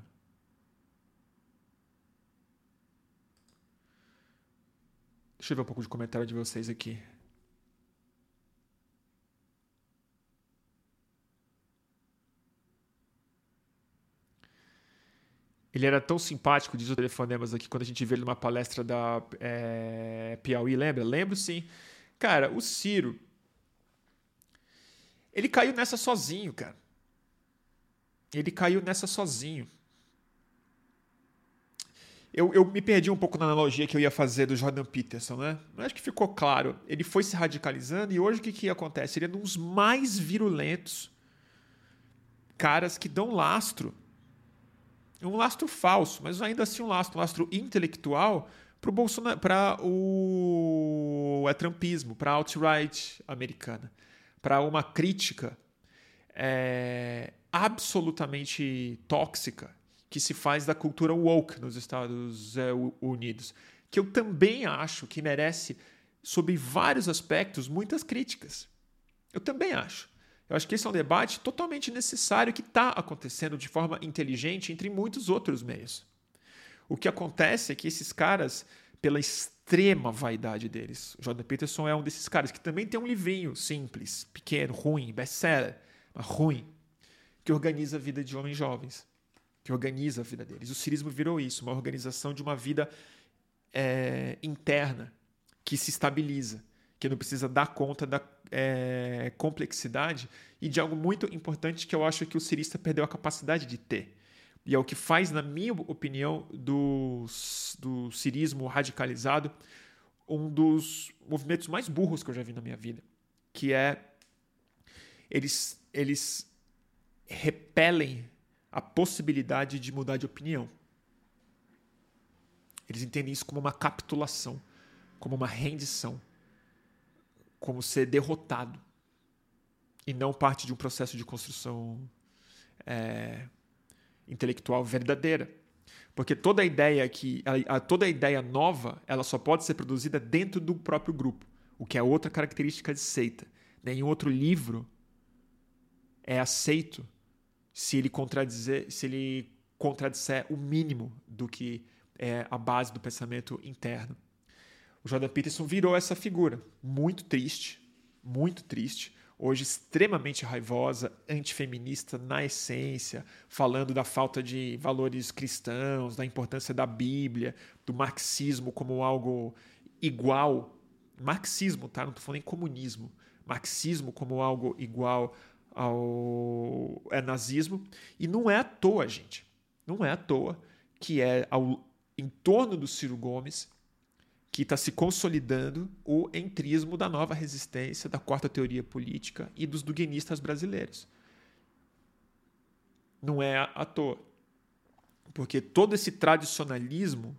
Deixa eu ver um pouco de comentário de vocês aqui. Ele era tão simpático, diz o telefonemas aqui, quando a gente vê ele numa palestra da é, Piauí, lembra? Lembro sim. Cara, o Ciro. Ele caiu nessa sozinho, cara. Ele caiu nessa sozinho. Eu, eu, me perdi um pouco na analogia que eu ia fazer do Jordan Peterson, né? Mas acho que ficou claro. Ele foi se radicalizando e hoje o que, que acontece? Ele é um dos mais virulentos caras que dão lastro. Um lastro falso, mas ainda assim um lastro, um lastro intelectual para o é trumpismo, para a alt-right americana, para uma crítica é, absolutamente tóxica que se faz da cultura woke nos Estados é, Unidos, que eu também acho que merece, sob vários aspectos, muitas críticas. Eu também acho. Eu acho que esse é um debate totalmente necessário que está acontecendo de forma inteligente entre muitos outros meios. O que acontece é que esses caras, pela extrema vaidade deles, o Jordan Peterson é um desses caras que também tem um livrinho simples, pequeno, ruim, best-seller, mas ruim, que organiza a vida de homens jovens que organiza a vida deles. O cirismo virou isso, uma organização de uma vida é, interna que se estabiliza, que não precisa dar conta da é, complexidade e de algo muito importante que eu acho que o cirista perdeu a capacidade de ter. E é o que faz, na minha opinião, do, do cirismo radicalizado um dos movimentos mais burros que eu já vi na minha vida, que é eles, eles repelem a possibilidade de mudar de opinião. Eles entendem isso como uma capitulação, como uma rendição, como ser derrotado e não parte de um processo de construção é, intelectual verdadeira. Porque toda a ideia que a, a, toda a ideia nova, ela só pode ser produzida dentro do próprio grupo, o que é outra característica de seita. Nenhum outro livro é aceito se ele contradizer, se ele contradisser o mínimo do que é a base do pensamento interno. O Jordan Peterson virou essa figura, muito triste, muito triste, hoje extremamente raivosa, antifeminista na essência, falando da falta de valores cristãos, da importância da Bíblia, do marxismo como algo igual. Marxismo, tá? Não estou falando em comunismo. Marxismo como algo igual ao é nazismo e não é à toa, gente. Não é à toa que é ao, em torno do Ciro Gomes que está se consolidando o entrismo da nova resistência, da quarta teoria política e dos duguenistas brasileiros. Não é à toa. Porque todo esse tradicionalismo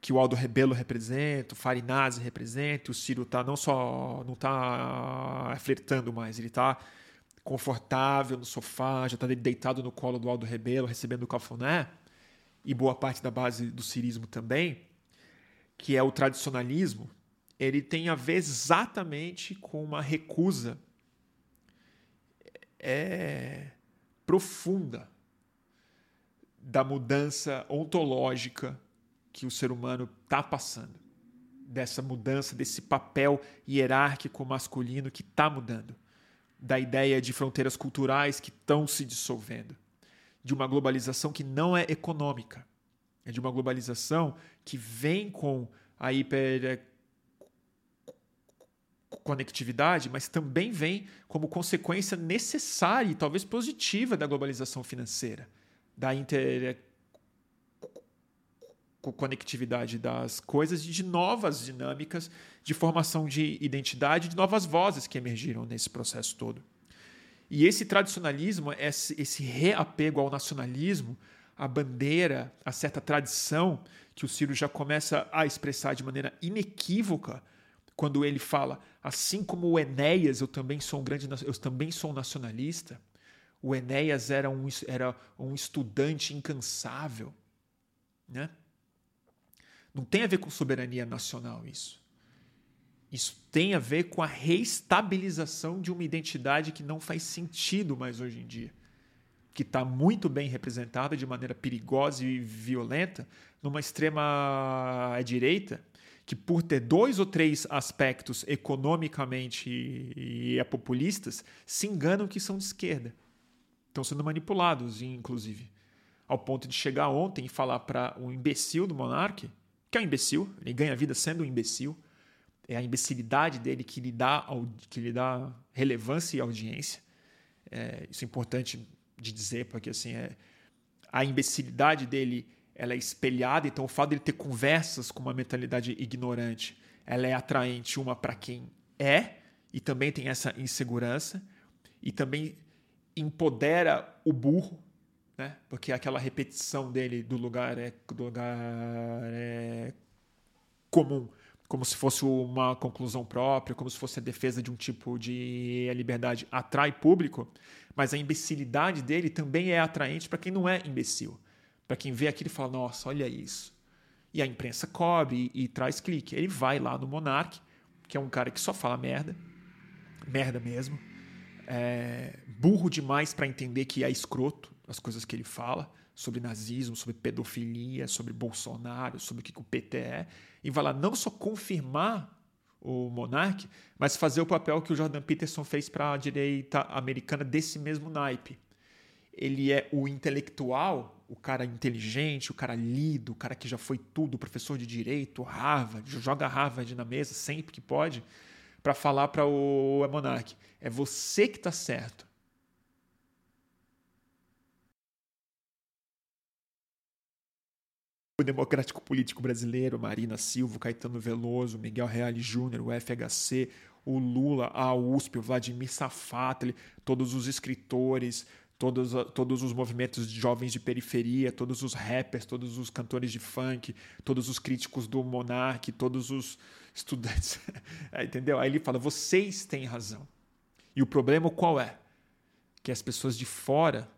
que o Aldo Rebelo representa, o Farinazzi representa, o Ciro tá não só não está flertando mais, ele está confortável no sofá, já está deitado no colo do Aldo Rebelo, recebendo o cafuné, e boa parte da base do cirismo também, que é o tradicionalismo, ele tem a ver exatamente com uma recusa é, profunda da mudança ontológica que o ser humano está passando, dessa mudança, desse papel hierárquico masculino que está mudando da ideia de fronteiras culturais que estão se dissolvendo, de uma globalização que não é econômica, de uma globalização que vem com a hiperconectividade, mas também vem como consequência necessária e talvez positiva da globalização financeira, da inter conectividade das coisas e de novas dinâmicas de formação de identidade, de novas vozes que emergiram nesse processo todo. E esse tradicionalismo, esse reapego ao nacionalismo, à bandeira, a certa tradição que o Ciro já começa a expressar de maneira inequívoca quando ele fala, assim como o Enéas, eu também sou um grande, eu também sou um nacionalista. O Enéas era um, era um estudante incansável, né? Não tem a ver com soberania nacional isso. Isso tem a ver com a reestabilização de uma identidade que não faz sentido mais hoje em dia. Que está muito bem representada de maneira perigosa e violenta numa extrema direita que, por ter dois ou três aspectos economicamente e é populistas, se enganam que são de esquerda. Estão sendo manipulados, inclusive. ao ponto de chegar ontem e falar para um imbecil do Monark, que é um imbecil, ele ganha vida sendo um imbecil, é a imbecilidade dele que lhe dá, que lhe dá relevância e audiência. É, isso é importante de dizer, porque assim, é, a imbecilidade dele ela é espelhada, então o fato dele ter conversas com uma mentalidade ignorante, ela é atraente uma para quem é e também tem essa insegurança e também empodera o burro né? Porque aquela repetição dele do lugar é do lugar é comum, como se fosse uma conclusão própria, como se fosse a defesa de um tipo de liberdade atrai público, mas a imbecilidade dele também é atraente para quem não é imbecil. Para quem vê aquilo e fala: "Nossa, olha isso". E a imprensa cobre e, e traz clique. Ele vai lá no Monark, que é um cara que só fala merda, merda mesmo. É, burro demais para entender que é escroto, as coisas que ele fala sobre nazismo, sobre pedofilia, sobre Bolsonaro, sobre o que o PT é, e vai lá não só confirmar o Monark, mas fazer o papel que o Jordan Peterson fez para a direita americana desse mesmo naipe. Ele é o intelectual, o cara inteligente, o cara lido, o cara que já foi tudo, professor de direito, Harvard, joga Harvard na mesa sempre que pode, para falar para o Monark: é você que está certo. O Democrático Político Brasileiro, Marina Silva, Caetano Veloso, Miguel Reale Júnior, o FHC, o Lula, a USP, o Vladimir Safatli, todos os escritores, todos, todos os movimentos de jovens de periferia, todos os rappers, todos os cantores de funk, todos os críticos do Monark, todos os estudantes. (laughs) é, entendeu? Aí ele fala: vocês têm razão. E o problema qual é? Que as pessoas de fora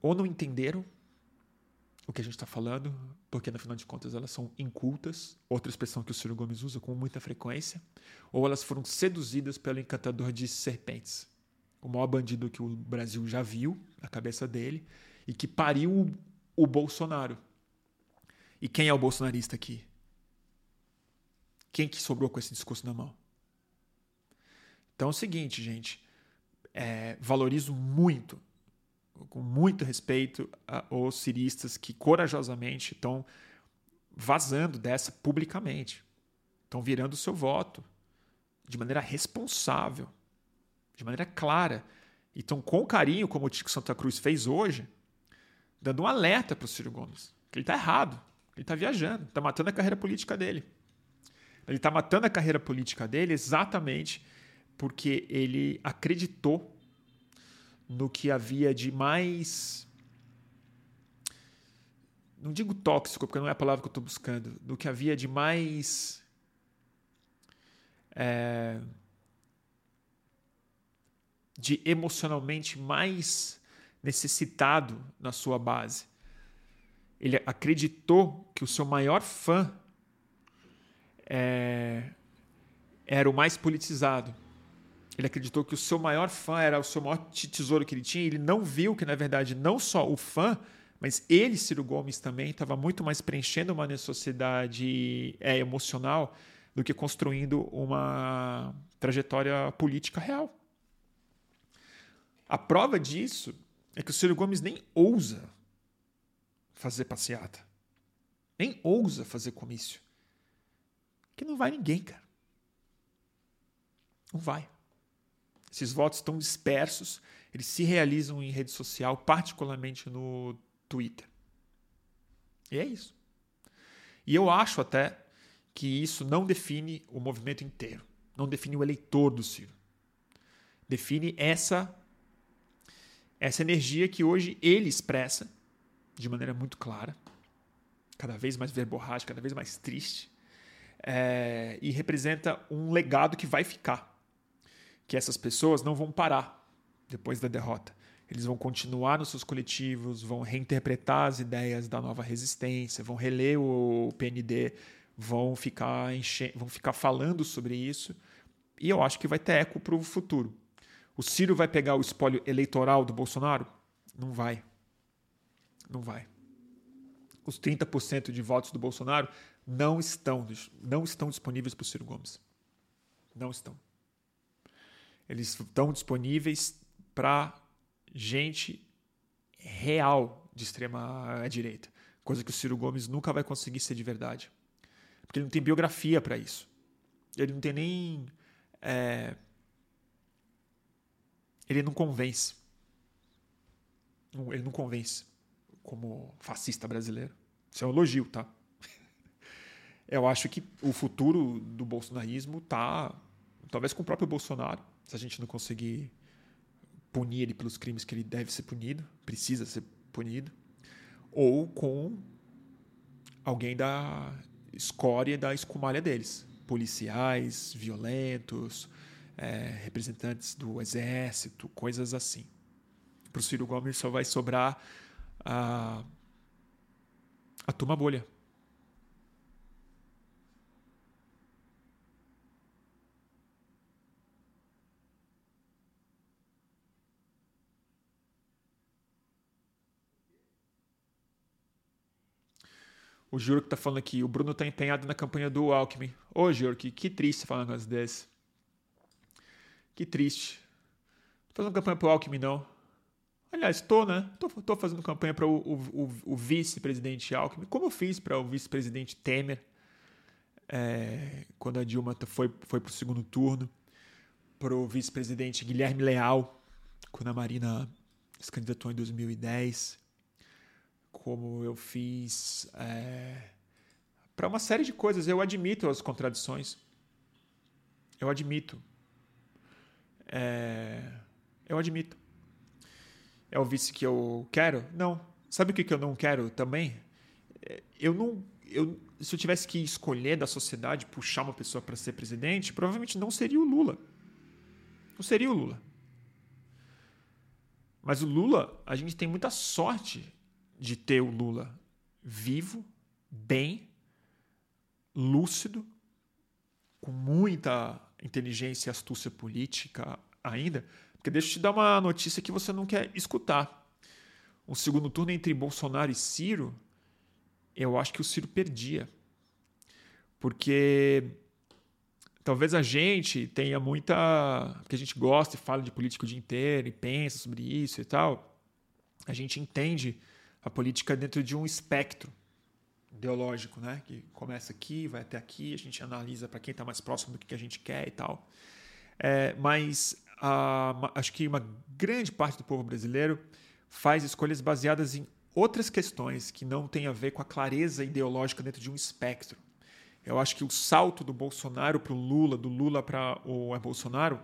ou não entenderam o que a gente está falando, porque no final de contas elas são incultas, outra expressão que o Ciro Gomes usa com muita frequência, ou elas foram seduzidas pelo encantador de serpentes, o maior bandido que o Brasil já viu, a cabeça dele, e que pariu o Bolsonaro. E quem é o bolsonarista aqui? Quem que sobrou com esse discurso na mão? Então é o seguinte, gente, é, valorizo muito com muito respeito aos ciristas que corajosamente estão vazando dessa publicamente, estão virando o seu voto de maneira responsável, de maneira clara, e estão com carinho, como o Tico Santa Cruz fez hoje, dando um alerta para o Ciro Gomes, que ele está errado, ele está viajando, está matando a carreira política dele. Ele está matando a carreira política dele exatamente porque ele acreditou no que havia de mais. Não digo tóxico, porque não é a palavra que eu estou buscando. No que havia de mais. É, de emocionalmente mais necessitado na sua base. Ele acreditou que o seu maior fã é, era o mais politizado ele acreditou que o seu maior fã era o seu maior tesouro que ele tinha. ele não viu que, na verdade, não só o fã, mas ele, Ciro Gomes, também estava muito mais preenchendo uma necessidade é, emocional do que construindo uma trajetória política real. A prova disso é que o Ciro Gomes nem ousa fazer passeata, nem ousa fazer comício. Que não vai ninguém, cara. Não vai. Esses votos estão dispersos, eles se realizam em rede social, particularmente no Twitter. E é isso. E eu acho até que isso não define o movimento inteiro, não define o eleitor do Ciro. Define essa essa energia que hoje ele expressa de maneira muito clara, cada vez mais verborrágica, cada vez mais triste, é, e representa um legado que vai ficar que essas pessoas não vão parar depois da derrota. Eles vão continuar nos seus coletivos, vão reinterpretar as ideias da nova resistência, vão reler o PND, vão ficar, enche... vão ficar falando sobre isso. E eu acho que vai ter eco para o futuro. O Ciro vai pegar o espólio eleitoral do Bolsonaro? Não vai. Não vai. Os 30% de votos do Bolsonaro não estão, não estão disponíveis para o Ciro Gomes. Não estão. Eles estão disponíveis para gente real de extrema direita, coisa que o Ciro Gomes nunca vai conseguir ser de verdade, porque ele não tem biografia para isso, ele não tem nem é, ele não convence, ele não convence como fascista brasileiro. Isso é um elogio, tá? (laughs) Eu acho que o futuro do bolsonarismo tá talvez com o próprio Bolsonaro, se a gente não conseguir punir ele pelos crimes que ele deve ser punido, precisa ser punido, ou com alguém da escória da escumalha deles, policiais, violentos, é, representantes do exército, coisas assim. Para o Ciro Gomes só vai sobrar a, a turma bolha. O Juro que tá falando aqui, o Bruno tá empenhado na campanha do Alckmin. Ô, Juro, que, que triste falar um negócio desse. Que triste. Não tô fazendo campanha pro Alckmin, não. Aliás, estou, né? Tô, tô fazendo campanha para o, o, o vice-presidente Alckmin, como eu fiz para o vice-presidente Temer, é, quando a Dilma foi, foi para o segundo turno, para o vice-presidente Guilherme Leal, quando a Marina se candidatou em 2010 como eu fiz é, para uma série de coisas. Eu admito as contradições. Eu admito. É, eu admito. É o vice que eu quero? Não. Sabe o que, que eu não quero também? É, eu não. Eu, se eu tivesse que escolher da sociedade puxar uma pessoa para ser presidente, provavelmente não seria o Lula. Não seria o Lula. Mas o Lula, a gente tem muita sorte de ter o Lula vivo, bem, lúcido, com muita inteligência e astúcia política ainda, porque deixa eu te dar uma notícia que você não quer escutar. O segundo turno entre Bolsonaro e Ciro, eu acho que o Ciro perdia. Porque talvez a gente tenha muita. que a gente gosta e fala de política o dia inteiro e pensa sobre isso e tal. A gente entende a política dentro de um espectro ideológico, né? Que começa aqui, vai até aqui, a gente analisa para quem está mais próximo do que a gente quer e tal. É, mas a, acho que uma grande parte do povo brasileiro faz escolhas baseadas em outras questões que não têm a ver com a clareza ideológica dentro de um espectro. Eu acho que o salto do Bolsonaro para o Lula, do Lula para o Bolsonaro,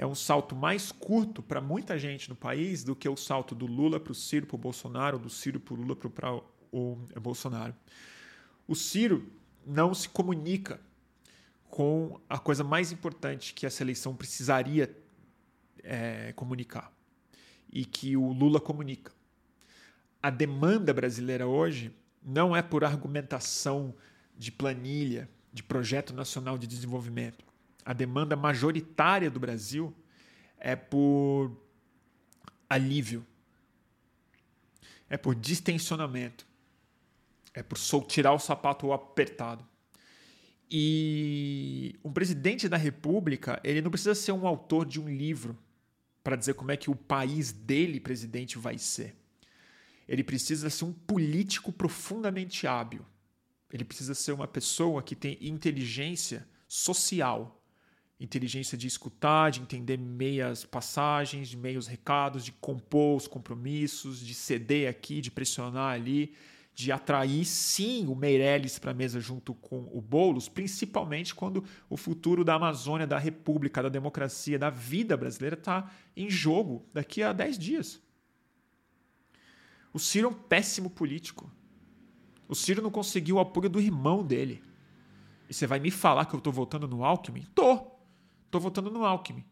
é um salto mais curto para muita gente no país do que o salto do Lula para o Ciro para o Bolsonaro, ou do Ciro para o Lula para o Bolsonaro. O Ciro não se comunica com a coisa mais importante que essa eleição precisaria é, comunicar e que o Lula comunica. A demanda brasileira hoje não é por argumentação de planilha, de projeto nacional de desenvolvimento a demanda majoritária do Brasil é por alívio, é por distensionamento, é por tirar o sapato apertado. E um presidente da República, ele não precisa ser um autor de um livro para dizer como é que o país dele, presidente, vai ser. Ele precisa ser um político profundamente hábil. Ele precisa ser uma pessoa que tem inteligência social inteligência de escutar, de entender meias passagens, de meios recados, de compor os compromissos, de ceder aqui, de pressionar ali, de atrair sim o Meirelles para a mesa junto com o Boulos, principalmente quando o futuro da Amazônia, da República, da democracia, da vida brasileira está em jogo daqui a 10 dias. O Ciro é um péssimo político. O Ciro não conseguiu o apoio do irmão dele. E você vai me falar que eu estou votando no Alckmin? Tô. Estou votando no Alckmin.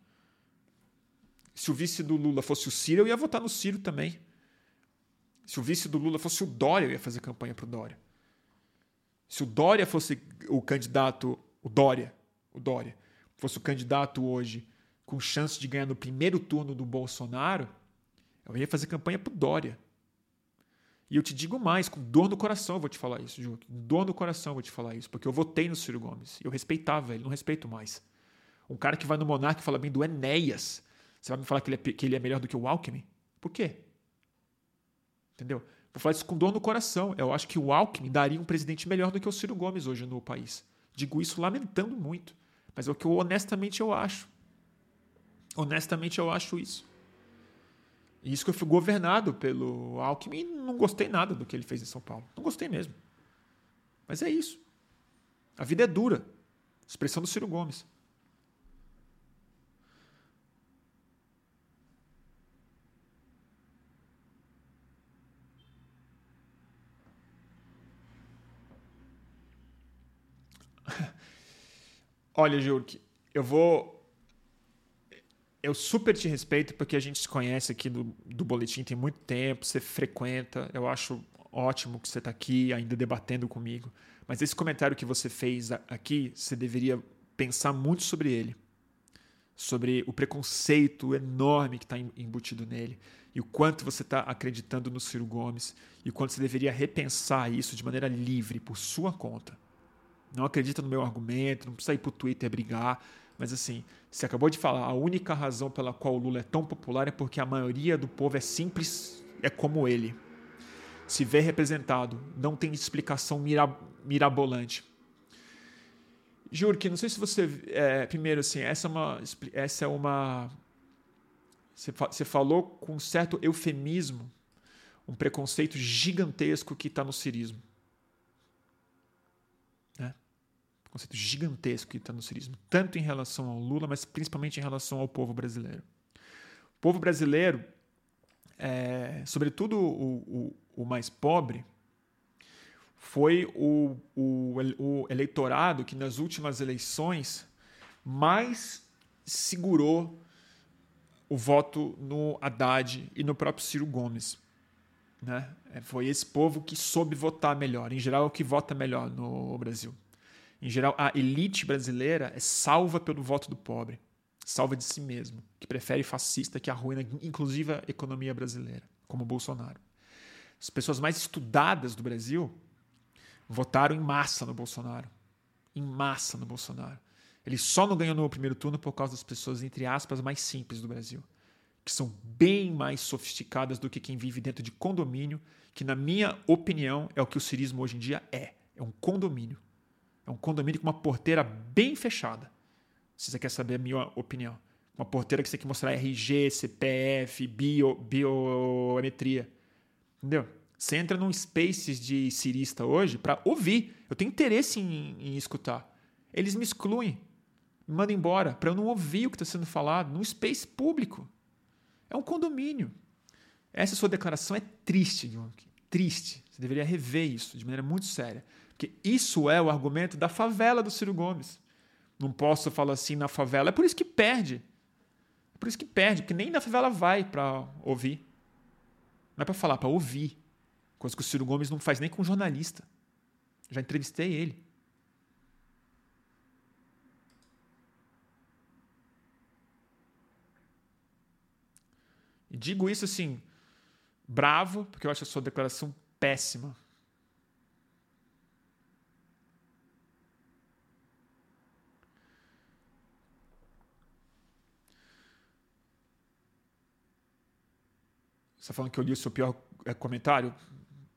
Se o vice do Lula fosse o Ciro, eu ia votar no Ciro também. Se o vice do Lula fosse o Dória, eu ia fazer campanha para o Dória. Se o Dória fosse o candidato, o Dória, o Dória, fosse o candidato hoje com chance de ganhar no primeiro turno do Bolsonaro, eu ia fazer campanha para o Dória. E eu te digo mais, com dor no coração eu vou te falar isso, Ju. Com dor no coração eu vou te falar isso, porque eu votei no Ciro Gomes. Eu respeitava ele, não respeito mais. Um cara que vai no Monark e fala bem do Enéas. Você vai me falar que ele, é, que ele é melhor do que o Alckmin? Por quê? Entendeu? Vou falar isso com dor no coração. Eu acho que o Alckmin daria um presidente melhor do que o Ciro Gomes hoje no país. Digo isso lamentando muito, mas é o que eu honestamente eu acho. Honestamente eu acho isso. E isso que eu fui governado pelo Alckmin, não gostei nada do que ele fez em São Paulo. Não gostei mesmo. Mas é isso. A vida é dura. Expressão do Ciro Gomes. (laughs) Olha, Jurk, eu vou. Eu super te respeito porque a gente se conhece aqui do, do boletim tem muito tempo, você frequenta. Eu acho ótimo que você está aqui ainda debatendo comigo. Mas esse comentário que você fez aqui, você deveria pensar muito sobre ele. Sobre o preconceito enorme que está embutido nele. E o quanto você está acreditando no Ciro Gomes. E o quanto você deveria repensar isso de maneira livre, por sua conta não acredita no meu argumento, não precisa ir para o Twitter brigar. Mas assim, você acabou de falar, a única razão pela qual o Lula é tão popular é porque a maioria do povo é simples, é como ele. Se vê representado, não tem explicação mirabolante. Juro que não sei se você. É, primeiro, assim, essa é uma. Essa é uma você falou com certo eufemismo um preconceito gigantesco que está no cirismo. Conceito gigantesco que está no cirismo, tanto em relação ao Lula, mas principalmente em relação ao povo brasileiro. O povo brasileiro, é, sobretudo o, o, o, mais pobre, foi o, o, o eleitorado que nas últimas eleições mais segurou o voto no Haddad e no próprio Ciro Gomes. Né? É, foi esse povo que soube votar melhor. Em geral, é o que vota melhor no Brasil. Em geral, a elite brasileira é salva pelo voto do pobre, salva de si mesmo, que prefere fascista que arruina inclusive a economia brasileira, como Bolsonaro. As pessoas mais estudadas do Brasil votaram em massa no Bolsonaro. Em massa no Bolsonaro. Ele só não ganhou no primeiro turno por causa das pessoas, entre aspas, mais simples do Brasil, que são bem mais sofisticadas do que quem vive dentro de condomínio, que, na minha opinião, é o que o cirismo hoje em dia é. É um condomínio. É um condomínio com uma porteira bem fechada. Se você quer saber a minha opinião. Uma porteira que você tem que mostrar RG, CPF, bio, biometria. Entendeu? Você entra num Spaces de cirista hoje para ouvir. Eu tenho interesse em, em, escutar. Eles me excluem, me mandam embora para eu não ouvir o que está sendo falado num space público. É um condomínio. Essa sua declaração é triste. Triste. Você deveria rever isso de maneira muito séria. Porque isso é o argumento da favela do Ciro Gomes. Não posso falar assim na favela. É por isso que perde. É por isso que perde, porque nem na favela vai para ouvir. Não é para falar, é para ouvir. Coisa que o Ciro Gomes não faz nem com jornalista. Já entrevistei ele. E digo isso assim, bravo, porque eu acho a sua declaração péssima. Você está falando que eu li o seu pior é, comentário?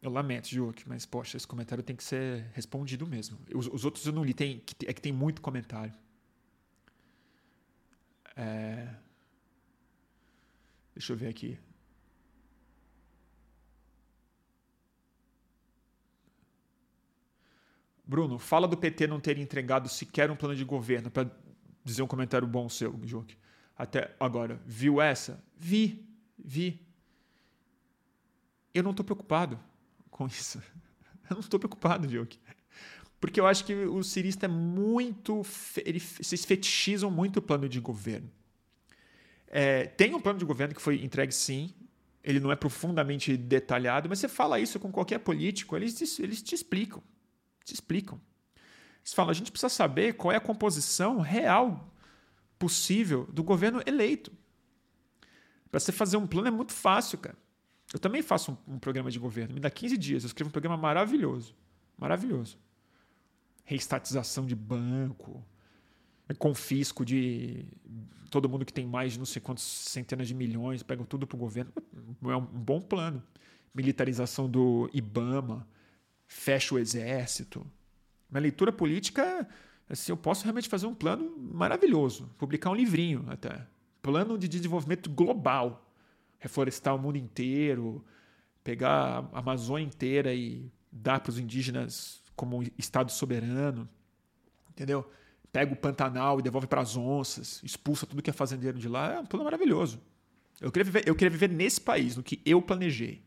Eu lamento, Juque, mas poxa, esse comentário tem que ser respondido mesmo. Os, os outros eu não li, tem, é que tem muito comentário. É... Deixa eu ver aqui. Bruno, fala do PT não ter entregado sequer um plano de governo para dizer um comentário bom seu, Juque. Até agora, viu essa? Vi, vi. Eu não estou preocupado com isso. (laughs) Eu não estou preocupado, Diogo. Porque eu acho que o cirista é muito. Eles fetichizam muito o plano de governo. É, tem um plano de governo que foi entregue sim. Ele não é profundamente detalhado, mas você fala isso com qualquer político, eles eles te explicam. Te explicam. Eles falam: a gente precisa saber qual é a composição real possível do governo eleito. Para você fazer um plano é muito fácil, cara. Eu também faço um, um, programa de governo. Me dá 15 dias. Eu escrevo um programa maravilhoso. Maravilhoso. Reestatização de banco, confisco de todo mundo que tem mais de não sei quantas centenas de milhões, pega tudo para o governo. É um bom plano. militarização do IBAMA, fecha o exército. Minha leitura política, assim, eu posso realmente fazer um plano maravilhoso, publicar um livrinho até. Plano de desenvolvimento global. Reflorestar o mundo inteiro, pegar a Amazônia inteira e dar para os indígenas como um estado soberano. Entendeu? Pega o Pantanal e devolve para as onças, expulsa tudo que é fazendeiro de lá. É um plano maravilhoso. Eu queria viver, eu queria viver nesse país, no que eu planejei.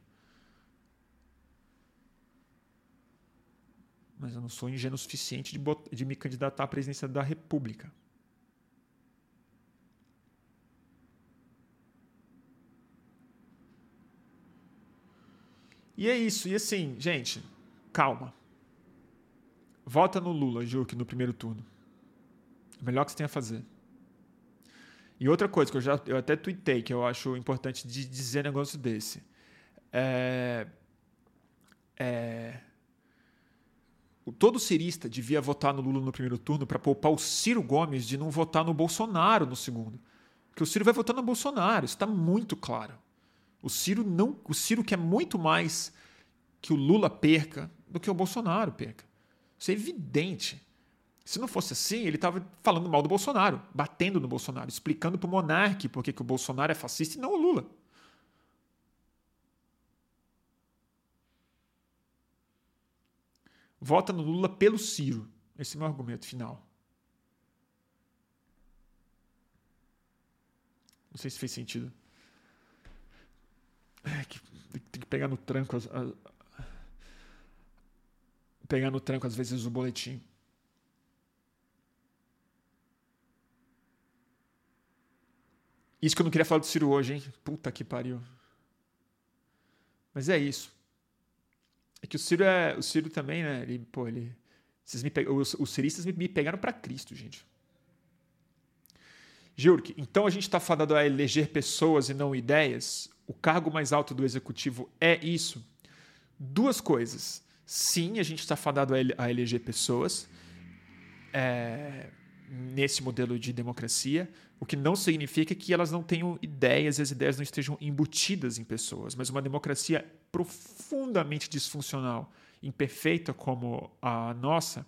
mas eu não sou ingênuo o suficiente de, de me candidatar à presidência da República. E é isso. E assim, gente, calma. Vota no Lula, Juque, no primeiro turno. O melhor que você tem a fazer. E outra coisa que eu já eu até tuitei, que eu acho importante de dizer negócio desse. É, é, todo cirista devia votar no Lula no primeiro turno para poupar o Ciro Gomes de não votar no Bolsonaro no segundo. Porque o Ciro vai votar no Bolsonaro, isso está muito claro. O Ciro não, o Ciro quer muito mais que o Lula perca do que o Bolsonaro perca. Isso é evidente. Se não fosse assim, ele estava falando mal do Bolsonaro, batendo no Bolsonaro, explicando para o monarca por que o Bolsonaro é fascista e não o Lula. vota no Lula pelo Ciro. Esse é o meu argumento final. Não sei se fez sentido. É, tem que pegar no tranco. As, a, pegar no tranco, às vezes, o boletim. Isso que eu não queria falar do Ciro hoje, hein? Puta que pariu. Mas é isso. É que o Ciro é. O Ciro também, né? Ele, pô, ele. Vocês me pe... os, os ciristas me, me pegaram para Cristo, gente. Jurk, então a gente está falando a eleger pessoas e não ideias? O cargo mais alto do executivo é isso? Duas coisas. Sim, a gente está fadado a eleger pessoas é, nesse modelo de democracia, o que não significa que elas não tenham ideias e as ideias não estejam embutidas em pessoas. Mas uma democracia profundamente disfuncional, imperfeita como a nossa,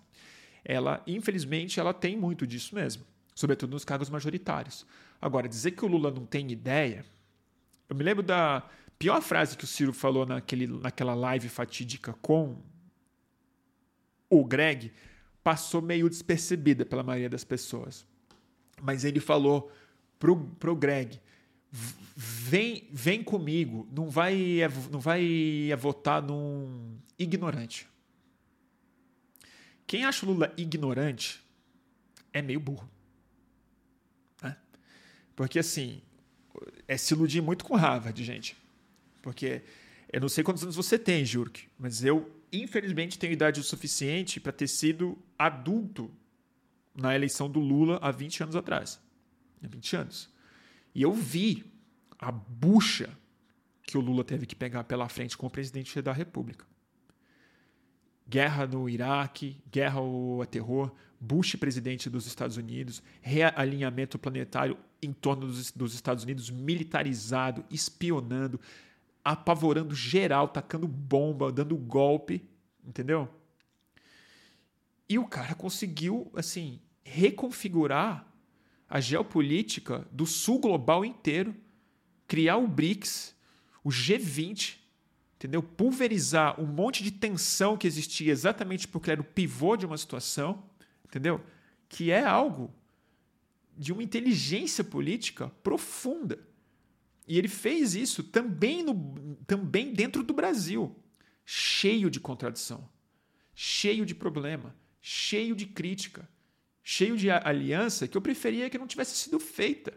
ela, infelizmente, ela tem muito disso mesmo, sobretudo nos cargos majoritários. Agora, dizer que o Lula não tem ideia, eu me lembro da pior frase que o Ciro falou naquele, naquela live fatídica com o Greg, passou meio despercebida pela maioria das pessoas. Mas ele falou pro, pro Greg: vem, vem comigo, não vai, não vai votar num ignorante. Quem acha o Lula ignorante é meio burro. Né? Porque assim, é se iludir muito com Harvard, gente. Porque eu não sei quantos anos você tem, Jurk, mas eu, infelizmente, tenho idade o suficiente para ter sido adulto na eleição do Lula há 20 anos atrás. Há 20 anos. E eu vi a bucha que o Lula teve que pegar pela frente como presidente da República. Guerra no Iraque, guerra ao terror, Bush presidente dos Estados Unidos, realinhamento planetário em torno dos, dos Estados Unidos, militarizado, espionando, apavorando geral, tacando bomba, dando golpe, entendeu? E o cara conseguiu, assim, reconfigurar a geopolítica do sul global inteiro, criar o BRICS, o G20, entendeu? Pulverizar um monte de tensão que existia exatamente porque era o pivô de uma situação, entendeu? Que é algo de uma inteligência política profunda. E ele fez isso também, no, também dentro do Brasil, cheio de contradição, cheio de problema, cheio de crítica cheio de aliança que eu preferia que não tivesse sido feita.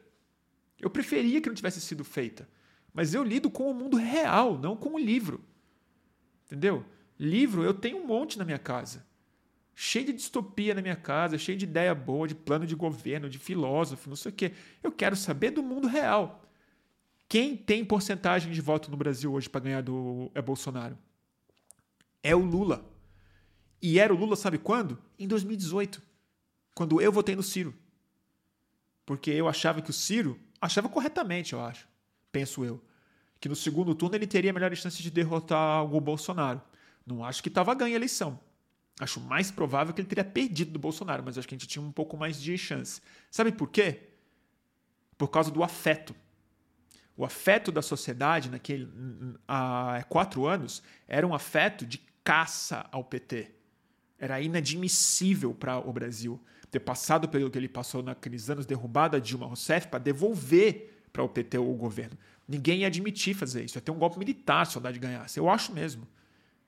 Eu preferia que não tivesse sido feita. Mas eu lido com o mundo real, não com o livro. Entendeu? Livro eu tenho um monte na minha casa. Cheio de distopia na minha casa, cheio de ideia boa, de plano de governo, de filósofo, não sei o quê. Eu quero saber do mundo real. Quem tem porcentagem de voto no Brasil hoje para ganhar do é Bolsonaro? É o Lula. E era o Lula, sabe quando? Em 2018 quando eu votei no Ciro. Porque eu achava que o Ciro, achava corretamente, eu acho, penso eu, que no segundo turno ele teria a melhor chance de derrotar o Bolsonaro. Não acho que estava ganha a eleição. Acho mais provável que ele teria perdido do Bolsonaro, mas acho que a gente tinha um pouco mais de chance. Sabe por quê? Por causa do afeto. O afeto da sociedade naquele há quatro anos era um afeto de caça ao PT. Era inadmissível para o Brasil ter passado pelo que ele passou naqueles anos, derrubado a Dilma Rousseff, para devolver para o PT o governo. Ninguém ia admitir fazer isso. Ia ter um golpe militar se a Haddad ganhasse. Eu acho mesmo.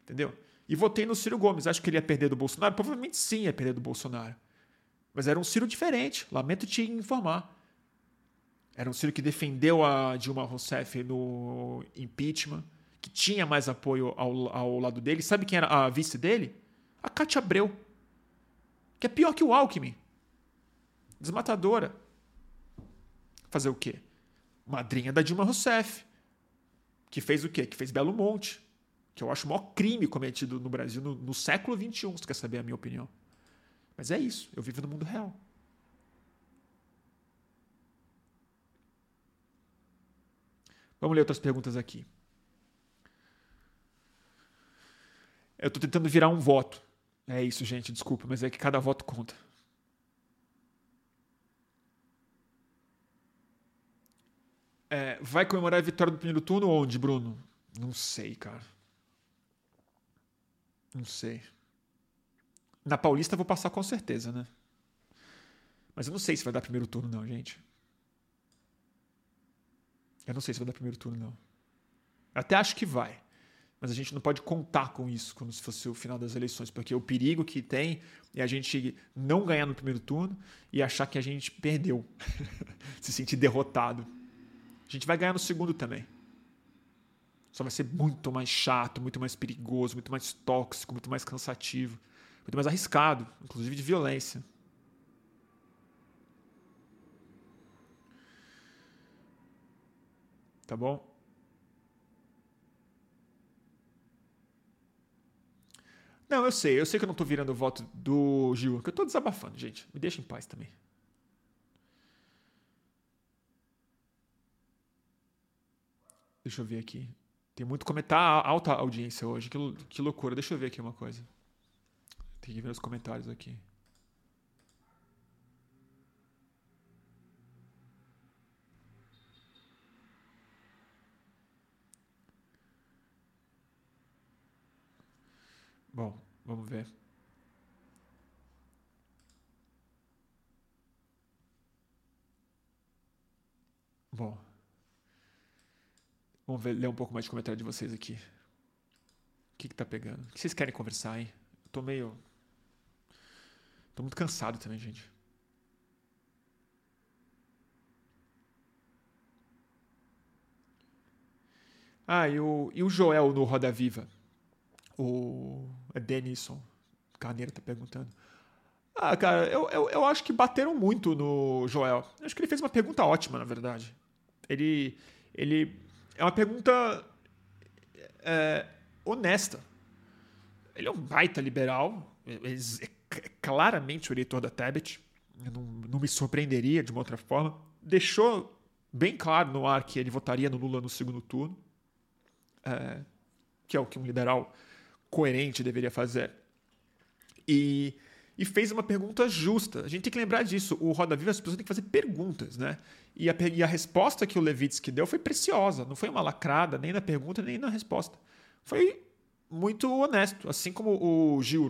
Entendeu? E votei no Ciro Gomes. Acho que ele ia perder do Bolsonaro? Provavelmente sim ia perder do Bolsonaro. Mas era um Ciro diferente. Lamento te informar. Era um Ciro que defendeu a Dilma Rousseff no impeachment, que tinha mais apoio ao, ao lado dele. Sabe quem era a vice dele? A Cátia Abreu. Que é pior que o Alckmin. Desmatadora. Fazer o quê? Madrinha da Dilma Rousseff. Que fez o quê? Que fez Belo Monte que eu acho o maior crime cometido no Brasil no, no século XXI, se quer saber a minha opinião. Mas é isso, eu vivo no mundo real. Vamos ler outras perguntas aqui. Eu estou tentando virar um voto. É isso, gente, desculpa, mas é que cada voto conta. É, vai comemorar a vitória do primeiro turno onde, Bruno? Não sei, cara. Não sei. Na Paulista vou passar com certeza, né? Mas eu não sei se vai dar primeiro turno, não, gente. Eu não sei se vai dar primeiro turno, não. Até acho que vai. Mas a gente não pode contar com isso como se fosse o final das eleições, porque o perigo que tem é a gente não ganhar no primeiro turno e achar que a gente perdeu. (laughs) se sentir derrotado. A gente vai ganhar no segundo também. Só vai ser muito mais chato, muito mais perigoso, muito mais tóxico, muito mais cansativo, muito mais arriscado, inclusive de violência. Tá bom? Não, eu sei, eu sei que eu não tô virando o voto do Gil, que eu tô desabafando, gente. Me deixa em paz também. Deixa eu ver aqui. Tem muito comentário, alta audiência hoje. Que, que loucura. Deixa eu ver aqui uma coisa. Tem que ver os comentários aqui. Bom, vamos ver. Bom. Vamos ver, ler um pouco mais de comentário de vocês aqui. O que, que tá pegando? O que vocês querem conversar, hein? Eu tô meio. Tô muito cansado também, gente. Ah, e o, e o Joel no Roda Viva? O é Denison Carneiro tá perguntando. Ah, cara, eu, eu, eu acho que bateram muito no Joel. Eu acho que ele fez uma pergunta ótima, na verdade. Ele, ele é uma pergunta é, honesta. Ele é um baita liberal, ele é claramente o eleitor da Tabet, não, não me surpreenderia de uma outra forma. Deixou bem claro no ar que ele votaria no Lula no segundo turno, é, que é o que um liberal coerente deveria fazer. E e fez uma pergunta justa. A gente tem que lembrar disso. O Roda Viva, as pessoas têm que fazer perguntas, né? E a, e a resposta que o Levitsky deu foi preciosa. Não foi uma lacrada, nem na pergunta, nem na resposta. Foi muito honesto. Assim como o Gil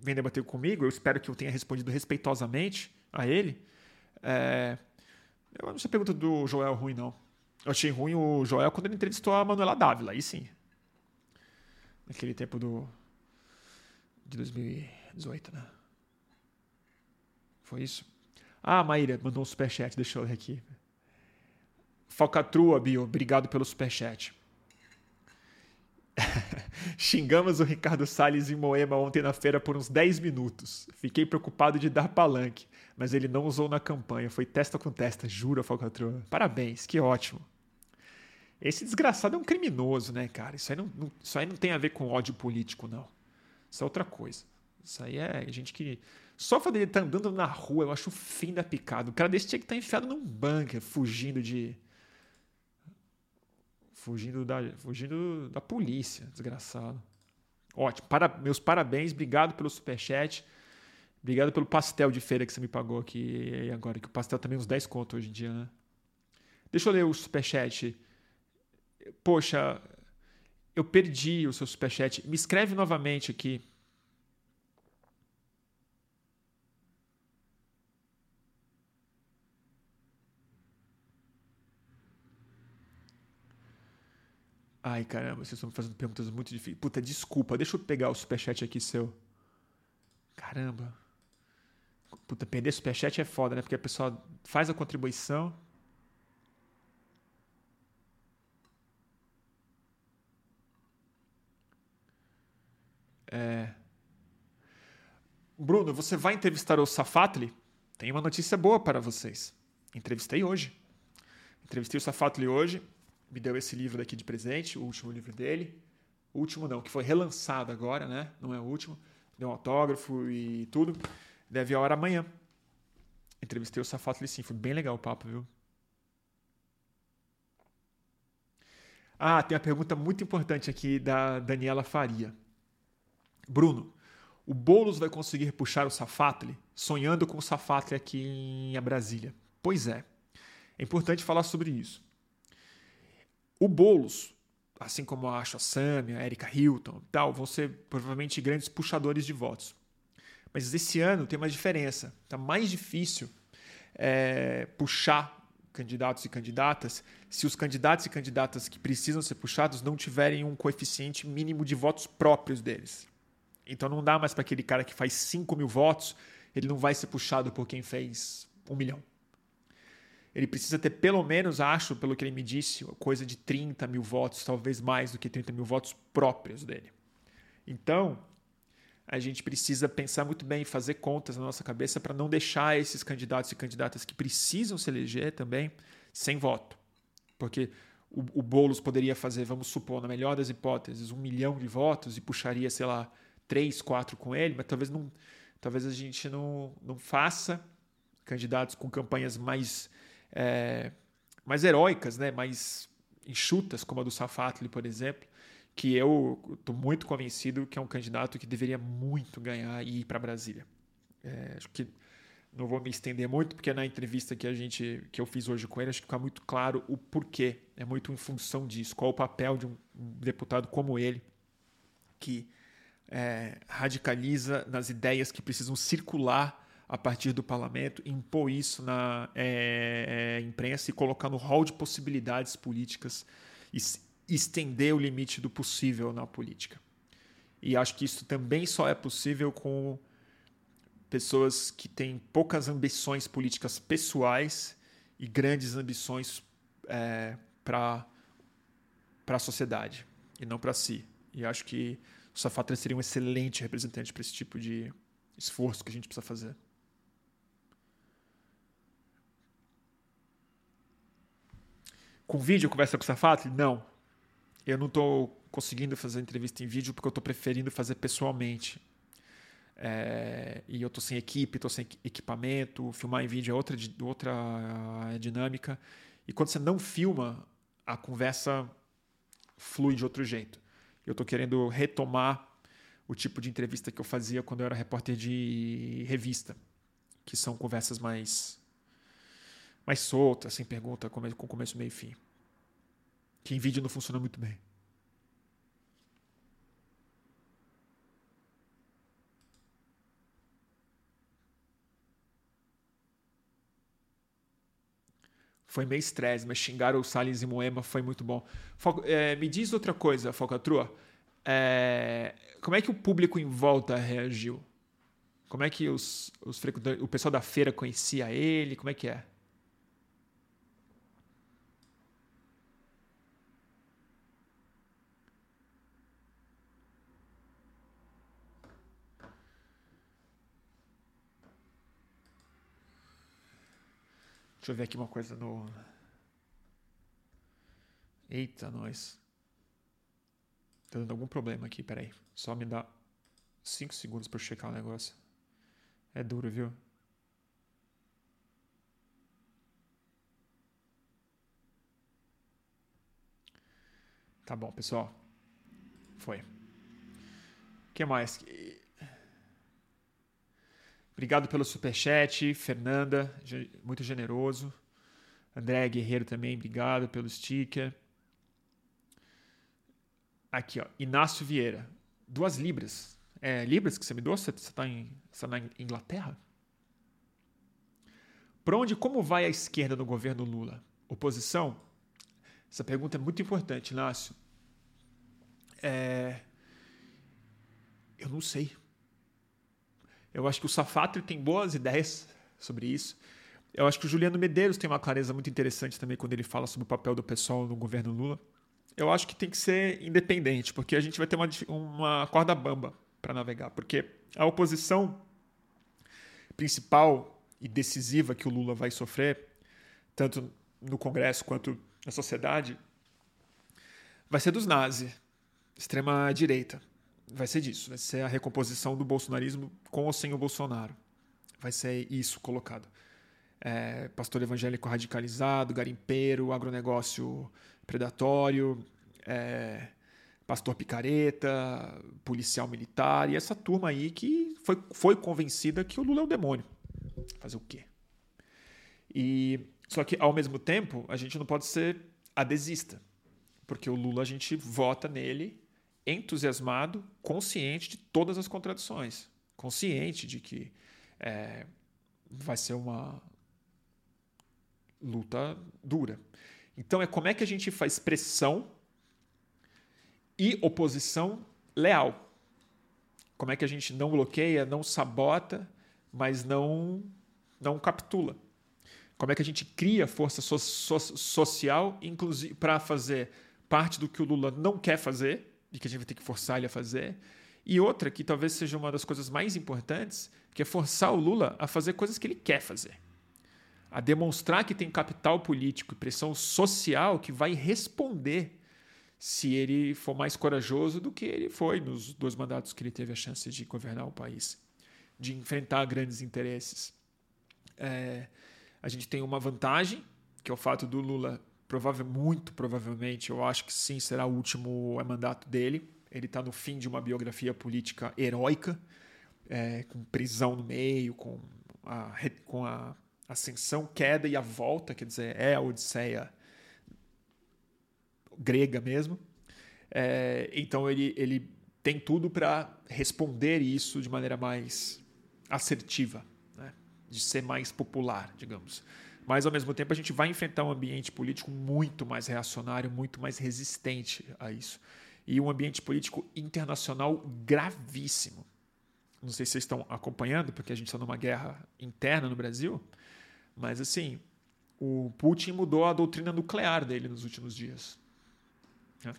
vem debater comigo, eu espero que eu tenha respondido respeitosamente a ele. É... Eu não achei a pergunta do Joel ruim, não. Eu achei ruim o Joel quando ele entrevistou a Manuela Dávila, aí sim. Naquele tempo do. de 2000. 18, né? Foi isso? Ah, Maíra mandou um superchat, deixa eu ler aqui. Falcatrua, Bio, obrigado pelo superchat. (laughs) Xingamos o Ricardo Salles em Moema ontem na feira por uns 10 minutos. Fiquei preocupado de dar palanque, mas ele não usou na campanha. Foi testa com testa, jura, Falcatrua. Parabéns, que ótimo. Esse desgraçado é um criminoso, né, cara? Isso aí não, não, isso aí não tem a ver com ódio político, não. Isso é outra coisa. Isso aí é gente que. Só o fato dele estar tá andando na rua, eu acho o fim da picada. O cara desse tinha que estar tá enfiado num bunker, fugindo de. fugindo da, fugindo da polícia, desgraçado. Ótimo. Para, meus parabéns, obrigado pelo superchat. Obrigado pelo pastel de feira que você me pagou aqui agora, que o pastel também é uns 10 conto hoje em dia, né? Deixa eu ler o superchat. Poxa, eu perdi o seu superchat. Me escreve novamente aqui. Ai, caramba, vocês estão fazendo perguntas muito difíceis. Puta, desculpa, deixa eu pegar o superchat aqui seu. Caramba. Puta, perder superchat é foda, né? Porque a pessoa faz a contribuição. É... Bruno, você vai entrevistar o Safatli? Tem uma notícia boa para vocês. Entrevistei hoje. Entrevistei o Safatli hoje me deu esse livro daqui de presente, o último livro dele. O último não, que foi relançado agora, né? Não é o último. Deu um autógrafo e tudo. Deve a hora amanhã. Entrevistei o Safato Lissim, foi bem legal o papo, viu? Ah, tem uma pergunta muito importante aqui da Daniela Faria. Bruno, o Boulos vai conseguir puxar o Safatli sonhando com o Safatli aqui em Brasília? Pois é. É importante falar sobre isso. O Boulos, assim como acho a Samia, a Erika Hilton e tal, vão ser provavelmente grandes puxadores de votos. Mas esse ano tem uma diferença. Está mais difícil é, puxar candidatos e candidatas se os candidatos e candidatas que precisam ser puxados não tiverem um coeficiente mínimo de votos próprios deles. Então não dá mais para aquele cara que faz 5 mil votos, ele não vai ser puxado por quem fez um milhão ele precisa ter pelo menos, acho, pelo que ele me disse, coisa de 30 mil votos, talvez mais do que 30 mil votos próprios dele. Então, a gente precisa pensar muito bem, fazer contas na nossa cabeça para não deixar esses candidatos e candidatas que precisam se eleger também sem voto. Porque o, o Boulos poderia fazer, vamos supor, na melhor das hipóteses, um milhão de votos e puxaria, sei lá, três, quatro com ele, mas talvez não, talvez a gente não, não faça candidatos com campanhas mais é, mais heróicas, né? mais enxutas, como a do Safatli, por exemplo, que eu estou muito convencido que é um candidato que deveria muito ganhar e ir para Brasília. É, acho que não vou me estender muito, porque na entrevista que a gente que eu fiz hoje com ele, acho que fica muito claro o porquê. É muito em função disso. Qual o papel de um, deputado como ele, que é, radicaliza nas ideias que precisam circular a partir do parlamento, impor isso na é, é, imprensa e colocar no hall de possibilidades políticas e estender o limite do possível na política. E acho que isso também só é possível com pessoas que têm poucas ambições políticas pessoais e grandes ambições é, para a sociedade e não para si. E acho que o Safatra seria um excelente representante para esse tipo de esforço que a gente precisa fazer. Com vídeo conversa com o Safat? Não. Eu não estou conseguindo fazer entrevista em vídeo porque eu estou preferindo fazer pessoalmente. É, e eu estou sem equipe, estou sem equipamento, filmar em vídeo é outra, outra dinâmica. E quando você não filma, a conversa flui de outro jeito. Eu estou querendo retomar o tipo de entrevista que eu fazia quando eu era repórter de revista, que são conversas mais mais solta, sem pergunta, com começo, meio e fim. Que em vídeo não funciona muito bem. Foi meio estresse, mas xingar o Salles e Moema foi muito bom. É, me diz outra coisa, Falcatrua. É, como é que o público em volta reagiu? Como é que os, os o pessoal da feira conhecia ele? Como é que é? Deixa eu ver aqui uma coisa no. Eita, nós. Tá dando algum problema aqui, peraí. Só me dá 5 segundos para checar o negócio. É duro, viu? Tá bom, pessoal. Foi. O que mais? Obrigado pelo superchat, Fernanda, muito generoso. André Guerreiro também, obrigado pelo sticker. Aqui, ó, Inácio Vieira, duas libras. É libras que você me deu? Você está em, tá na Inglaterra? Para onde, como vai a esquerda no governo Lula? Oposição? Essa pergunta é muito importante, Inácio. É... Eu não sei. Eu acho que o Safatri tem boas ideias sobre isso. Eu acho que o Juliano Medeiros tem uma clareza muito interessante também quando ele fala sobre o papel do pessoal no governo Lula. Eu acho que tem que ser independente, porque a gente vai ter uma, uma corda bamba para navegar. Porque a oposição principal e decisiva que o Lula vai sofrer, tanto no Congresso quanto na sociedade, vai ser dos nazis, extrema-direita. Vai ser disso, vai ser a recomposição do bolsonarismo com ou sem o Bolsonaro. Vai ser isso colocado. É, pastor evangélico radicalizado, garimpeiro, agronegócio predatório, é, pastor picareta, policial militar e essa turma aí que foi, foi convencida que o Lula é o demônio. Fazer o quê? E só que ao mesmo tempo a gente não pode ser adesista, porque o Lula a gente vota nele entusiasmado, consciente de todas as contradições, consciente de que é, vai ser uma luta dura. Então é como é que a gente faz pressão e oposição leal. Como é que a gente não bloqueia, não sabota, mas não não capitula. Como é que a gente cria força so so social, inclusive para fazer parte do que o Lula não quer fazer, e que a gente vai ter que forçar ele a fazer. E outra, que talvez seja uma das coisas mais importantes, que é forçar o Lula a fazer coisas que ele quer fazer. A demonstrar que tem capital político e pressão social que vai responder se ele for mais corajoso do que ele foi nos dois mandatos que ele teve a chance de governar o país, de enfrentar grandes interesses. É, a gente tem uma vantagem, que é o fato do Lula provável, muito provavelmente, eu acho que sim, será o último mandato dele. Ele está no fim de uma biografia política heróica, é, com prisão no meio, com a, com a ascensão, queda e a volta, quer dizer, é a Odisseia grega mesmo. É, então ele, ele tem tudo para responder isso de maneira mais assertiva, né? de ser mais popular, digamos mas ao mesmo tempo a gente vai enfrentar um ambiente político muito mais reacionário, muito mais resistente a isso. E um ambiente político internacional gravíssimo. Não sei se vocês estão acompanhando, porque a gente está numa guerra interna no Brasil, mas assim, o Putin mudou a doutrina nuclear dele nos últimos dias. Né?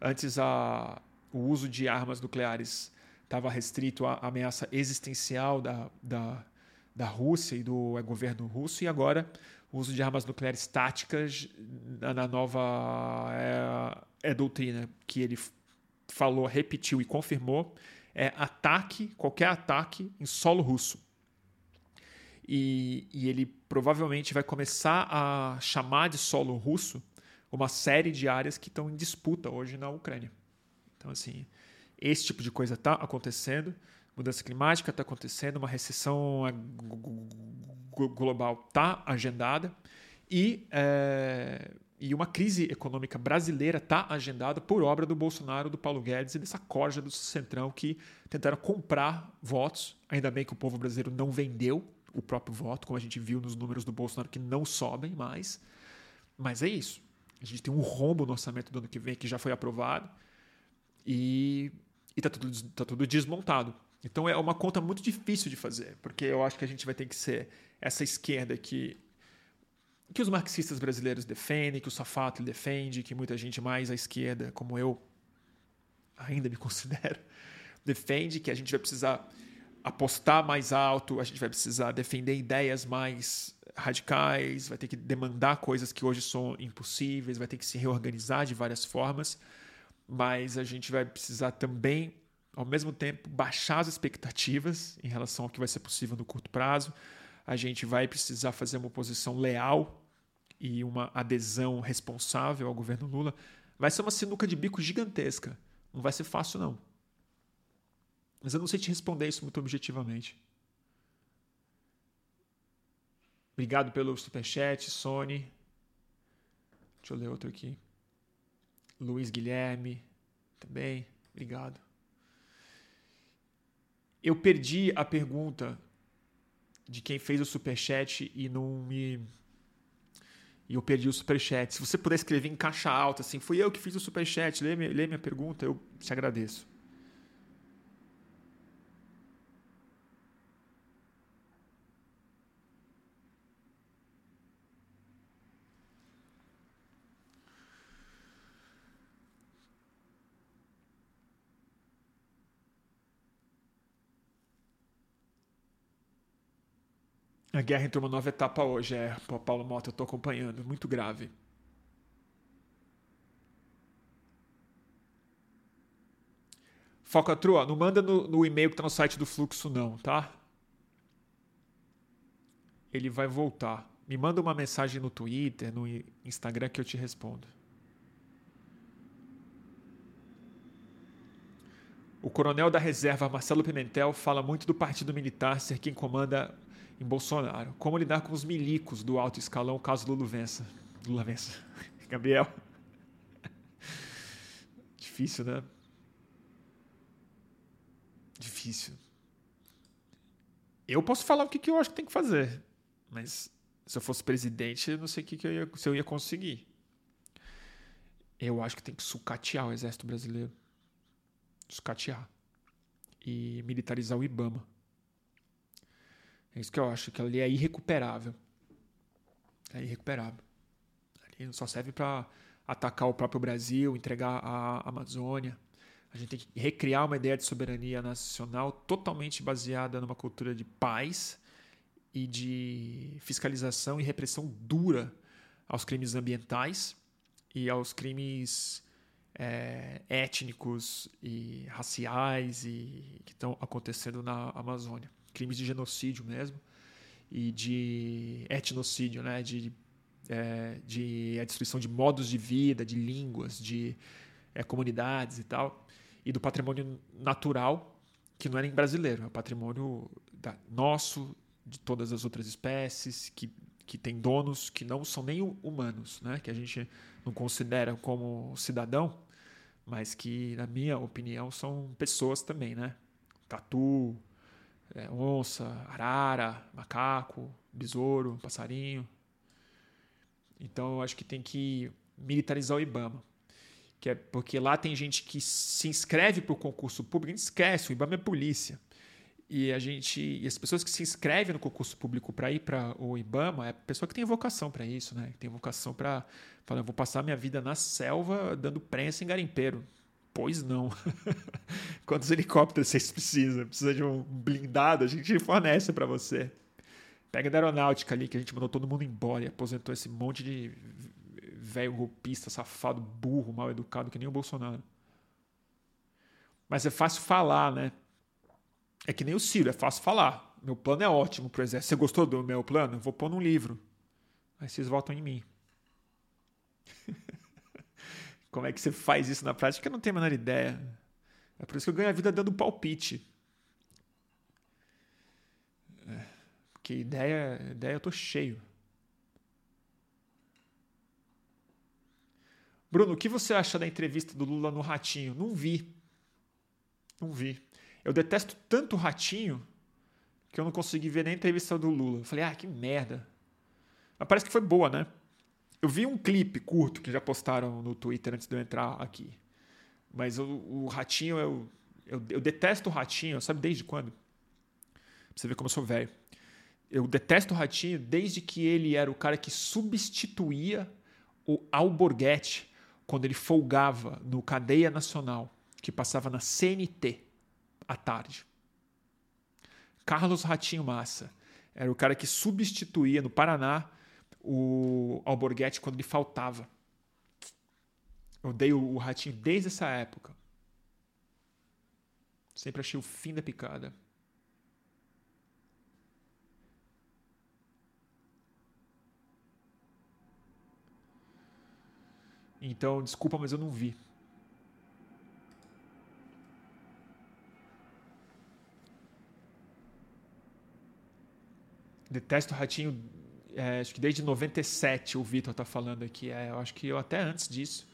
Antes, a, o uso de armas nucleares estava restrito à ameaça existencial da, da da Rússia e do é, governo russo, e agora o uso de armas nucleares táticas na nova é, é doutrina que ele falou, repetiu e confirmou, é ataque, qualquer ataque em solo russo. E, e, ele provavelmente vai começar a chamar de solo russo uma série de áreas que estão em disputa hoje na Ucrânia. Então, assim, esse tipo de coisa está acontecendo mudança climática está acontecendo, uma recessão global está agendada e, é, e uma crise econômica brasileira está agendada por obra do Bolsonaro, do Paulo Guedes e dessa corja do Centrão que tentaram comprar votos. Ainda bem que o povo brasileiro não vendeu o próprio voto, como a gente viu nos números do Bolsonaro que não sobem mais. Mas é isso. A gente tem um rombo no orçamento do ano que vem que já foi aprovado e está tudo, tá tudo desmontado. Então é uma conta muito difícil de fazer, porque eu acho que a gente vai ter que ser essa esquerda que que os marxistas brasileiros defendem, que o Safato defende, que muita gente mais à esquerda, como eu ainda me (laughs) considero, defende, que a gente vai precisar apostar mais alto, a gente vai precisar defender ideias mais radicais, vai ter que demandar coisas que hoje são impossíveis, vai ter que se reorganizar de várias formas, mas a gente vai precisar também ao mesmo tempo, baixar as expectativas em relação ao que vai ser possível no curto prazo. A gente vai precisar fazer uma oposição leal e uma adesão responsável ao governo Lula, Vai ser uma sinuca de bico gigantesca. Não vai ser fácil, não. Mas eu não sei te responder isso muito objetivamente. Obrigado pelo superchat, Sony. Deixa eu ler outro aqui. Luiz Guilherme, também. Obrigado. Eu perdi a pergunta de quem fez o superchat e não me. E eu perdi o superchat. Se você puder escrever em caixa alta, assim, fui eu que fiz o superchat, lê, lê minha pergunta, eu te agradeço. A guerra entrou uma nova etapa hoje, é. Paulo Mota, eu tô acompanhando. Muito grave. Falcatrua, não manda no, no e-mail que tá no site do Fluxo, não, tá? Ele vai voltar. Me manda uma mensagem no Twitter, no Instagram que eu te respondo. O coronel da reserva Marcelo Pimentel fala muito do partido militar ser quem comanda em Bolsonaro. Como lidar com os milicos do alto escalão caso Lula vença? Lula vença. (laughs) Gabriel. (laughs) Difícil, né? Difícil. Eu posso falar o que, eu acho que tem que fazer, mas se eu fosse presidente, eu não sei o que, eu ia, se eu ia conseguir. Eu acho que tem que sucatear o exército brasileiro. Sucatear. E militarizar o Ibama. É isso que eu acho, que ali é irrecuperável. É irrecuperável. Ali só serve para atacar o próprio Brasil, entregar a Amazônia. A gente tem que recriar uma ideia de soberania nacional totalmente baseada numa cultura de paz e de fiscalização e repressão dura aos crimes ambientais e aos crimes é, étnicos e raciais e que estão acontecendo na Amazônia crimes de genocídio mesmo e de etnocídio, né? de, é, de a destruição de modos de vida, de línguas, de é, comunidades e tal, e do patrimônio natural, que não é nem brasileiro, é o patrimônio da, nosso, de todas as outras espécies, que, que tem donos que não são nem humanos, né? que a gente não considera como cidadão, mas que, na minha opinião, são pessoas também, né? Tatu, é, onça, arara, macaco, besouro, passarinho. Então eu acho que tem que militarizar o IBAMA. Que é porque lá tem gente que se inscreve para o concurso público, a gente esquece, o IBAMA é polícia. E a gente, e as pessoas que se inscrevem no concurso público para ir para o IBAMA é pessoa que tem vocação para isso, né? Que tem vocação para falar, vou passar minha vida na selva dando prensa em garimpeiro. Pois não. (laughs) Quantos helicópteros vocês precisam? Precisa de um blindado? A gente fornece para você. Pega da aeronáutica ali, que a gente mandou todo mundo embora e aposentou esse monte de velho golpista, safado, burro, mal educado, que nem o Bolsonaro. Mas é fácil falar, né? É que nem o Ciro, é fácil falar. Meu plano é ótimo pro exército. Você gostou do meu plano? Vou pôr num livro. Aí vocês votam em mim. (laughs) Como é que você faz isso na prática? Eu não tenho a menor ideia. É por isso que eu ganho a vida dando palpite. É, porque ideia, ideia eu tô cheio. Bruno, o que você acha da entrevista do Lula no Ratinho? Não vi. Não vi. Eu detesto tanto o Ratinho que eu não consegui ver nem a entrevista do Lula. Eu falei, ah, que merda. Mas parece que foi boa, né? Eu vi um clipe curto que já postaram no Twitter antes de eu entrar aqui. Mas o, o Ratinho, eu, eu, eu, detesto o Ratinho, sabe desde quando? Pra você ver como eu sou velho. Eu detesto o Ratinho desde que ele era o cara que substituía o Alborguete quando ele folgava no Cadeia Nacional, que passava na CNT à tarde. Carlos Ratinho Massa era o cara que substituía no Paraná o Alborguete quando lhe faltava. Eu odeio o Ratinho desde essa época. Sempre achei o fim da picada. Então, desculpa, mas eu não vi. Detesto o Ratinho, é, acho que desde 97 o Vitor tá falando aqui. É, eu acho que eu até antes disso.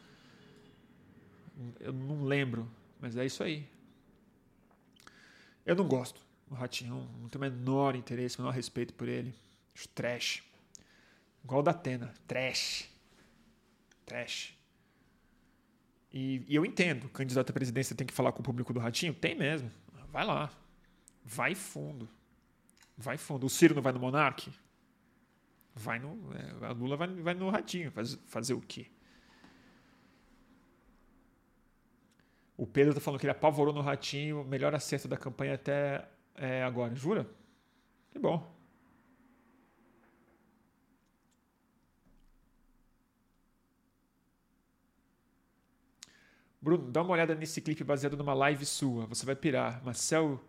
Eu não lembro, mas é isso aí. Eu não gosto do Ratinho, não tenho o menor interesse, o menor respeito por ele. Acho trash. Igual o da Atena. Trash. Trash. E, e, eu entendo, candidato à presidência tem que falar com o público do Ratinho? Tem mesmo. Vai lá. Vai fundo. Vai fundo. O Ciro não vai no Monarque? Vai no. É, a Lula vai, vai no Ratinho. Faz, fazer o quê? O Pedro tá falando que ele apavorou no Ratinho, melhor acerto da campanha até é, agora. Jura? Que bom. Bruno, dá uma olhada nesse clipe baseado numa live sua. Você vai pirar. Marcel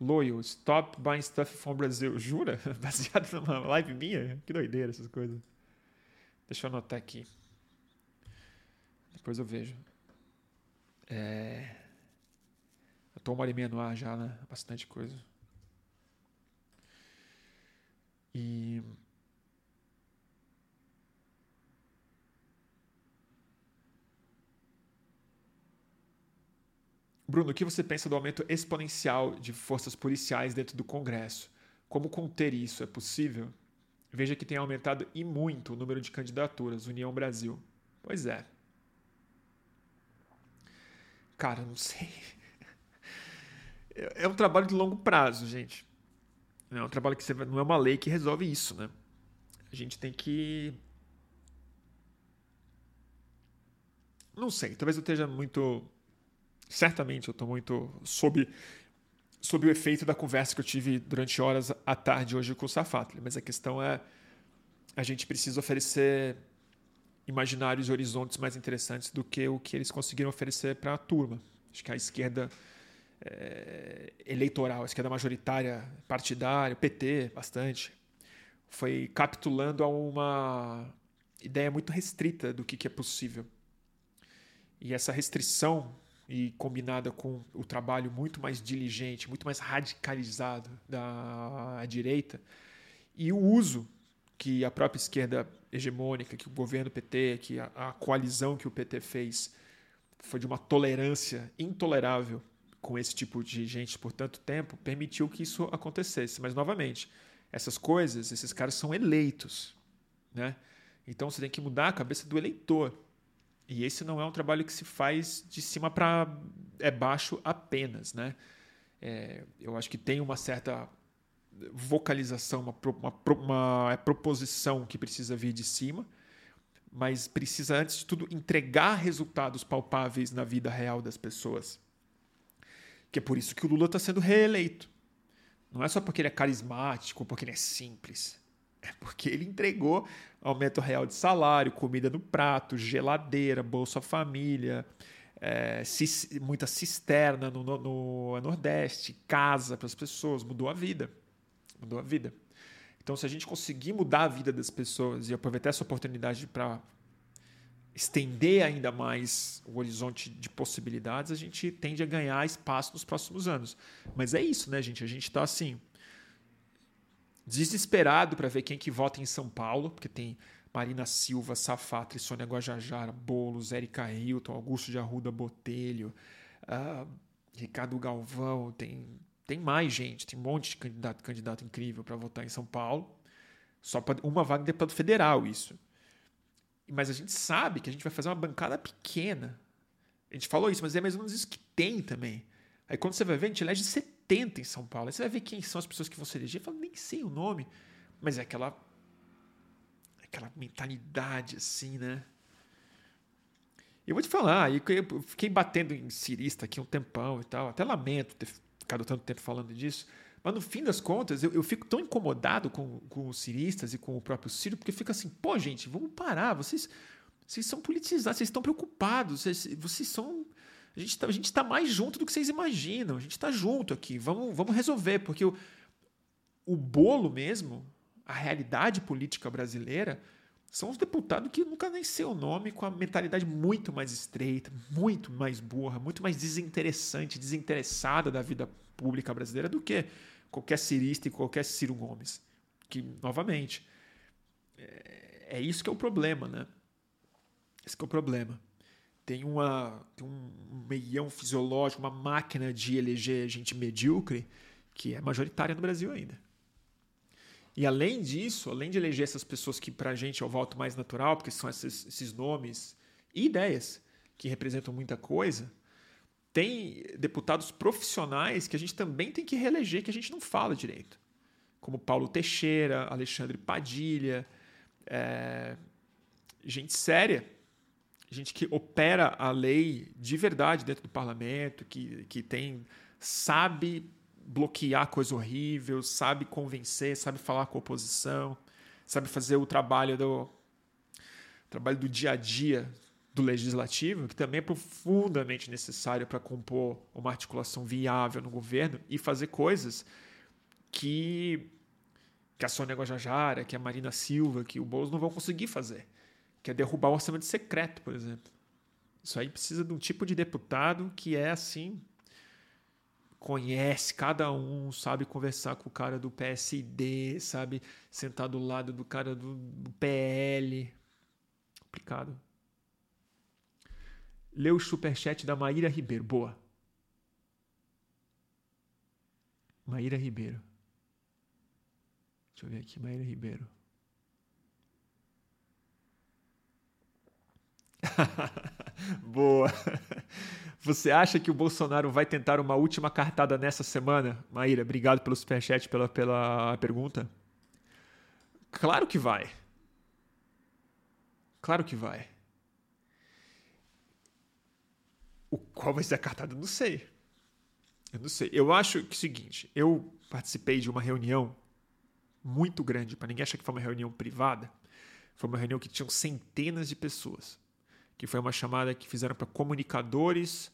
Loyal, Stop Buying Stuff from Brazil. (laughs) Jura? Baseado numa live minha? Que doideira essas coisas. Deixa eu anotar aqui. Depois eu vejo. É... Eu tô uma hora e meia no ar já, né? Bastante coisa. E Bruno, o que você pensa do aumento exponencial de forças policiais dentro do Congresso? Como conter isso? É possível? Veja que tem aumentado e muito o número de candidaturas, União Brasil. Pois é. Cara, não sei. É um trabalho de longo prazo, gente. É um trabalho que você, não é uma lei que resolve isso, né? A gente tem que. Não sei, talvez eu esteja muito certamente eu estou muito sob, sob o efeito da conversa que eu tive durante horas à tarde hoje com o Safatli. Mas a questão é a gente precisa oferecer imaginários e horizontes mais interessantes do que o que eles conseguiram oferecer para a turma. Acho que a esquerda é, eleitoral, a esquerda majoritária, partidária, PT, bastante, foi capitulando a uma ideia muito restrita do que, que é possível. E essa restrição e combinada com o trabalho muito mais diligente, muito mais radicalizado da direita, e o uso que a própria esquerda hegemônica, que o governo PT, que a, a coalizão que o PT fez, foi de uma tolerância intolerável com esse tipo de gente por tanto tempo, permitiu que isso acontecesse. Mas, novamente, essas coisas, esses caras são eleitos. Né? Então você tem que mudar a cabeça do eleitor. E esse não é um trabalho que se faz de cima para é baixo apenas, né? É, eu acho que tem uma certa vocalização, uma, uma, uma é proposição que precisa vir de cima, mas precisa, antes de tudo, entregar resultados palpáveis na vida real das pessoas. Que é por isso que o Lula está sendo reeleito. Não é só porque ele é carismático, porque ele é simples. É porque ele entregou aumento real de salário, comida no prato, geladeira, Bolsa Família, é, muita cisterna no, no, no Nordeste, casa para as pessoas, mudou a vida. Mudou a vida. Então, se a gente conseguir mudar a vida das pessoas e aproveitar essa oportunidade para estender ainda mais o horizonte de possibilidades, a gente tende a ganhar espaço nos próximos anos. Mas é isso, né, gente? A gente está assim desesperado para ver quem que vota em São Paulo, porque tem Marina Silva, Safatri, Sônia Guajajara, Boulos, Érica Hilton, Augusto de Arruda Botelho, uh, Ricardo Galvão, tem, tem mais gente, tem um monte de candidato, candidato incrível para votar em São Paulo. Só para uma vaga de deputado federal, isso. Mas a gente sabe que a gente vai fazer uma bancada pequena. A gente falou isso, mas é mais ou menos isso que tem também. Aí quando você vai ver, a gente elege 70 em São Paulo. Aí você vai ver quem são as pessoas que vão se eleger. Fala, nem sei o nome. Mas é aquela. aquela mentalidade assim, né? Eu vou te falar, eu fiquei batendo em cirista aqui um tempão e tal. Até lamento ter ficado tanto tempo falando disso. Mas no fim das contas, eu, eu fico tão incomodado com, com os ciristas e com o próprio Ciro, porque fica assim, pô, gente, vamos parar. Vocês, vocês são politizados, vocês estão preocupados, vocês, vocês são a gente está tá mais junto do que vocês imaginam. A gente está junto aqui. Vamos, vamos resolver, porque o, o bolo mesmo, a realidade política brasileira, são os deputados que nunca nem sei o nome, com a mentalidade muito mais estreita, muito mais burra, muito mais desinteressante, desinteressada da vida pública brasileira do que qualquer cirista e qualquer Ciro Gomes. Que, novamente, é, é isso que é o problema, né? Esse é o problema. Tem, uma, tem um meião fisiológico, uma máquina de eleger gente medíocre que é majoritária no Brasil ainda. E além disso, além de eleger essas pessoas que para a gente é o voto mais natural, porque são esses, esses nomes e ideias que representam muita coisa, tem deputados profissionais que a gente também tem que reeleger, que a gente não fala direito. Como Paulo Teixeira, Alexandre Padilha, é, gente séria, gente que opera a lei de verdade dentro do parlamento, que, que tem sabe bloquear coisa horrível, sabe convencer, sabe falar com a oposição, sabe fazer o trabalho do trabalho do dia a dia do legislativo, que também é profundamente necessário para compor uma articulação viável no governo e fazer coisas que que a Sônia Guajajara, que a Marina Silva, que o Bolsonaro não vão conseguir fazer, que é derrubar o orçamento secreto, por exemplo. Isso aí precisa de um tipo de deputado que é assim conhece cada um, sabe conversar com o cara do PSD, sabe sentar do lado do cara do, do PL. Complicado. Leu o superchat da Maíra Ribeiro. Boa. Maíra Ribeiro. Deixa eu ver aqui, Maíra Ribeiro. (laughs) Boa. Você acha que o Bolsonaro vai tentar uma última cartada nessa semana? Maíra, obrigado pelo superchat, pela, pela pergunta. Claro que vai. Claro que vai. O qual vai ser a cartada? Não sei. Eu não sei. Eu acho que é o seguinte, eu participei de uma reunião muito grande, para ninguém achar que foi uma reunião privada. Foi uma reunião que tinham centenas de pessoas que foi uma chamada que fizeram para comunicadores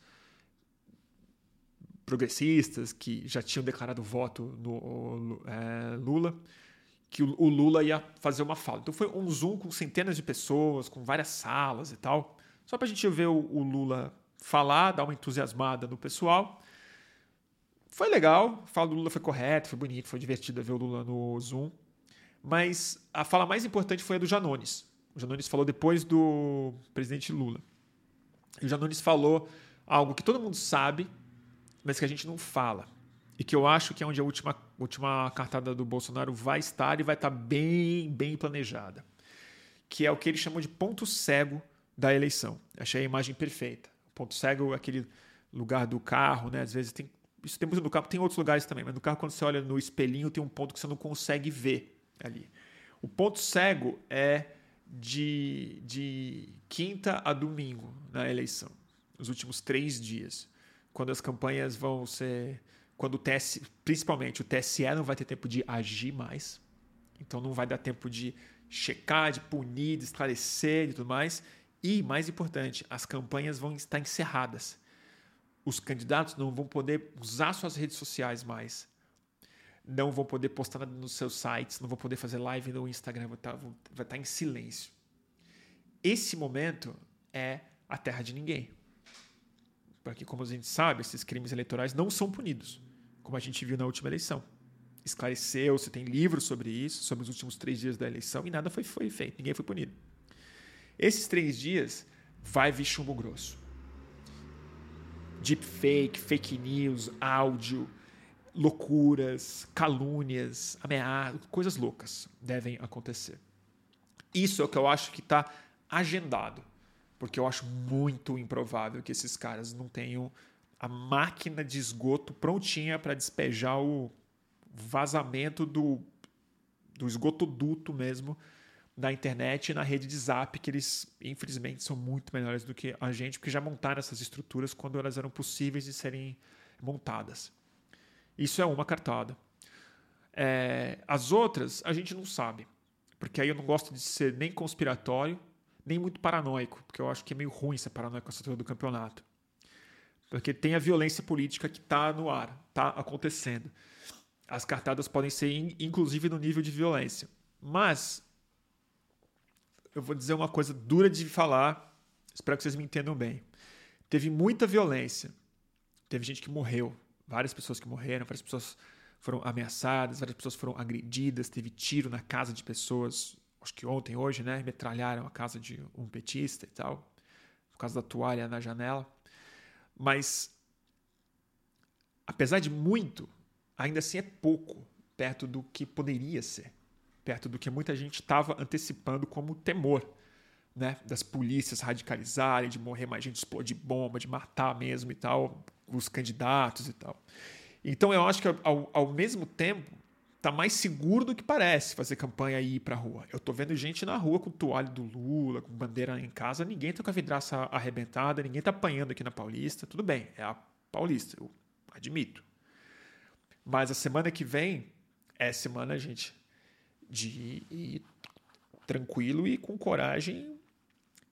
progressistas que já tinham declarado voto no é, Lula, que o, Lula ia fazer uma fala. Então foi um Zoom com centenas de pessoas, com várias salas e tal, só para a gente ver o, Lula falar, dar uma entusiasmada no pessoal. Foi legal, a fala do Lula foi correta, foi bonito, foi divertido ver o Lula no Zoom. Mas a fala mais importante foi a do Janones. O Janones falou depois do presidente Lula. E o Janones falou algo que todo mundo sabe, mas que a gente não fala. E que eu acho que é onde a última, última cartada do Bolsonaro vai estar e vai estar bem, bem planejada. Que é o que ele chamou de ponto cego da eleição. Achei a imagem perfeita. O ponto cego é aquele lugar do carro, né? Às vezes tem. Isso tem muito no carro, tem outros lugares também, mas no carro, quando você olha no espelhinho, tem um ponto que você não consegue ver ali. O ponto cego é de, de quinta a domingo na eleição, os últimos três dias, quando as campanhas vão ser. Quando o TSE, principalmente o TSE não vai ter tempo de agir mais, então não vai dar tempo de checar, de punir, de esclarecer e tudo mais. E, mais importante, as campanhas vão estar encerradas. Os candidatos não vão poder usar suas redes sociais mais não vão poder postar nada nos seus sites, não vão poder fazer live no Instagram, tá, vai estar tá em silêncio. Esse momento é a terra de ninguém. Porque, como a gente sabe, esses crimes eleitorais não são punidos, como a gente viu na última eleição. Esclareceu, você tem livros sobre isso, sobre os últimos três dias da eleição, e nada foi, foi feito, ninguém foi punido. Esses três dias vai vir chumbo grosso. Deepfake, fake news, áudio, loucuras, calúnias, ameaças, coisas loucas devem acontecer. Isso é o que eu acho que está agendado, porque eu acho muito improvável que esses caras não tenham a máquina de esgoto prontinha para despejar o vazamento do, do esgotoduto mesmo na internet e na rede de zap, que eles, infelizmente, são muito melhores do que a gente, porque já montaram essas estruturas quando elas eram possíveis de serem montadas. Isso é uma cartada. É, as outras a gente não sabe, porque aí eu não gosto de ser nem conspiratório, nem muito paranoico, porque eu acho que é meio ruim ser paranoico essa altura do campeonato. Porque tem a violência política que está no ar, está acontecendo. As cartadas podem ser, inclusive, no nível de violência. Mas eu vou dizer uma coisa dura de falar, espero que vocês me entendam bem. Teve muita violência, teve gente que morreu, várias pessoas que morreram, várias pessoas foram ameaçadas, várias pessoas foram agredidas, teve tiro na casa de pessoas, acho que ontem, hoje, né? Metralharam a casa de um petista e tal, por causa da toalha na janela. Mas, apesar de muito, ainda assim é pouco perto do que poderia ser, perto do que muita gente estava antecipando como temor. Né, das polícias radicalizarem, de morrer mais gente, explodir bomba, de matar mesmo e tal, os candidatos e tal. Então eu acho que ao, ao mesmo tempo tá mais seguro do que parece fazer campanha e ir pra rua. Eu tô vendo gente na rua com toalha do Lula, com bandeira em casa, ninguém tá com a vidraça arrebentada, ninguém tá apanhando aqui na Paulista. Tudo bem, é a Paulista, eu admito. Mas a semana que vem é semana, gente, de ir tranquilo e com coragem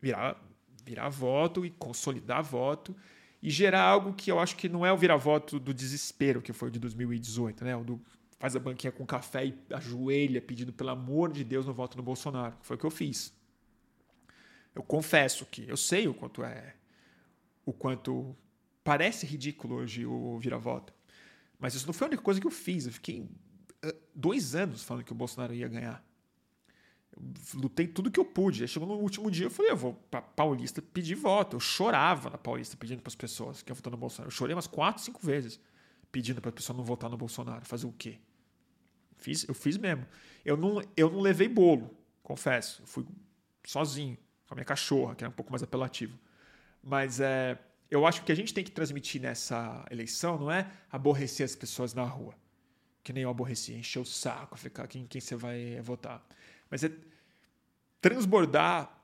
virar, virar voto e consolidar voto e gerar algo que eu acho que não é o vira-voto do desespero, que foi de 2018, né? O do faz a banquinha com café e ajoelha pedindo pelo amor de Deus no voto no Bolsonaro. Foi o que eu fiz. Eu confesso que eu sei o quanto é o quanto parece ridículo hoje o vira-voto. Mas isso não foi a única coisa que eu fiz. Eu fiquei eh, dois anos falando que o Bolsonaro ia ganhar lutei tudo que eu pude. Aí chegou no último dia, eu falei, eu vou pra Paulista pedir voto. Eu chorava na Paulista pedindo para as pessoas que iam votar no Bolsonaro. Eu chorei umas quatro, cinco vezes pedindo para a pessoa não votar no Bolsonaro. Fazer o quê? Fiz, eu fiz mesmo. Eu não, eu não levei bolo, confesso. Eu fui sozinho, com a minha cachorra, que era um pouco mais apelativo. Mas é, eu acho que a gente tem que transmitir nessa eleição não é aborrecer as pessoas na rua. Que nem eu aborreci, encher o saco, ficar quem, quem você vai votar mas é transbordar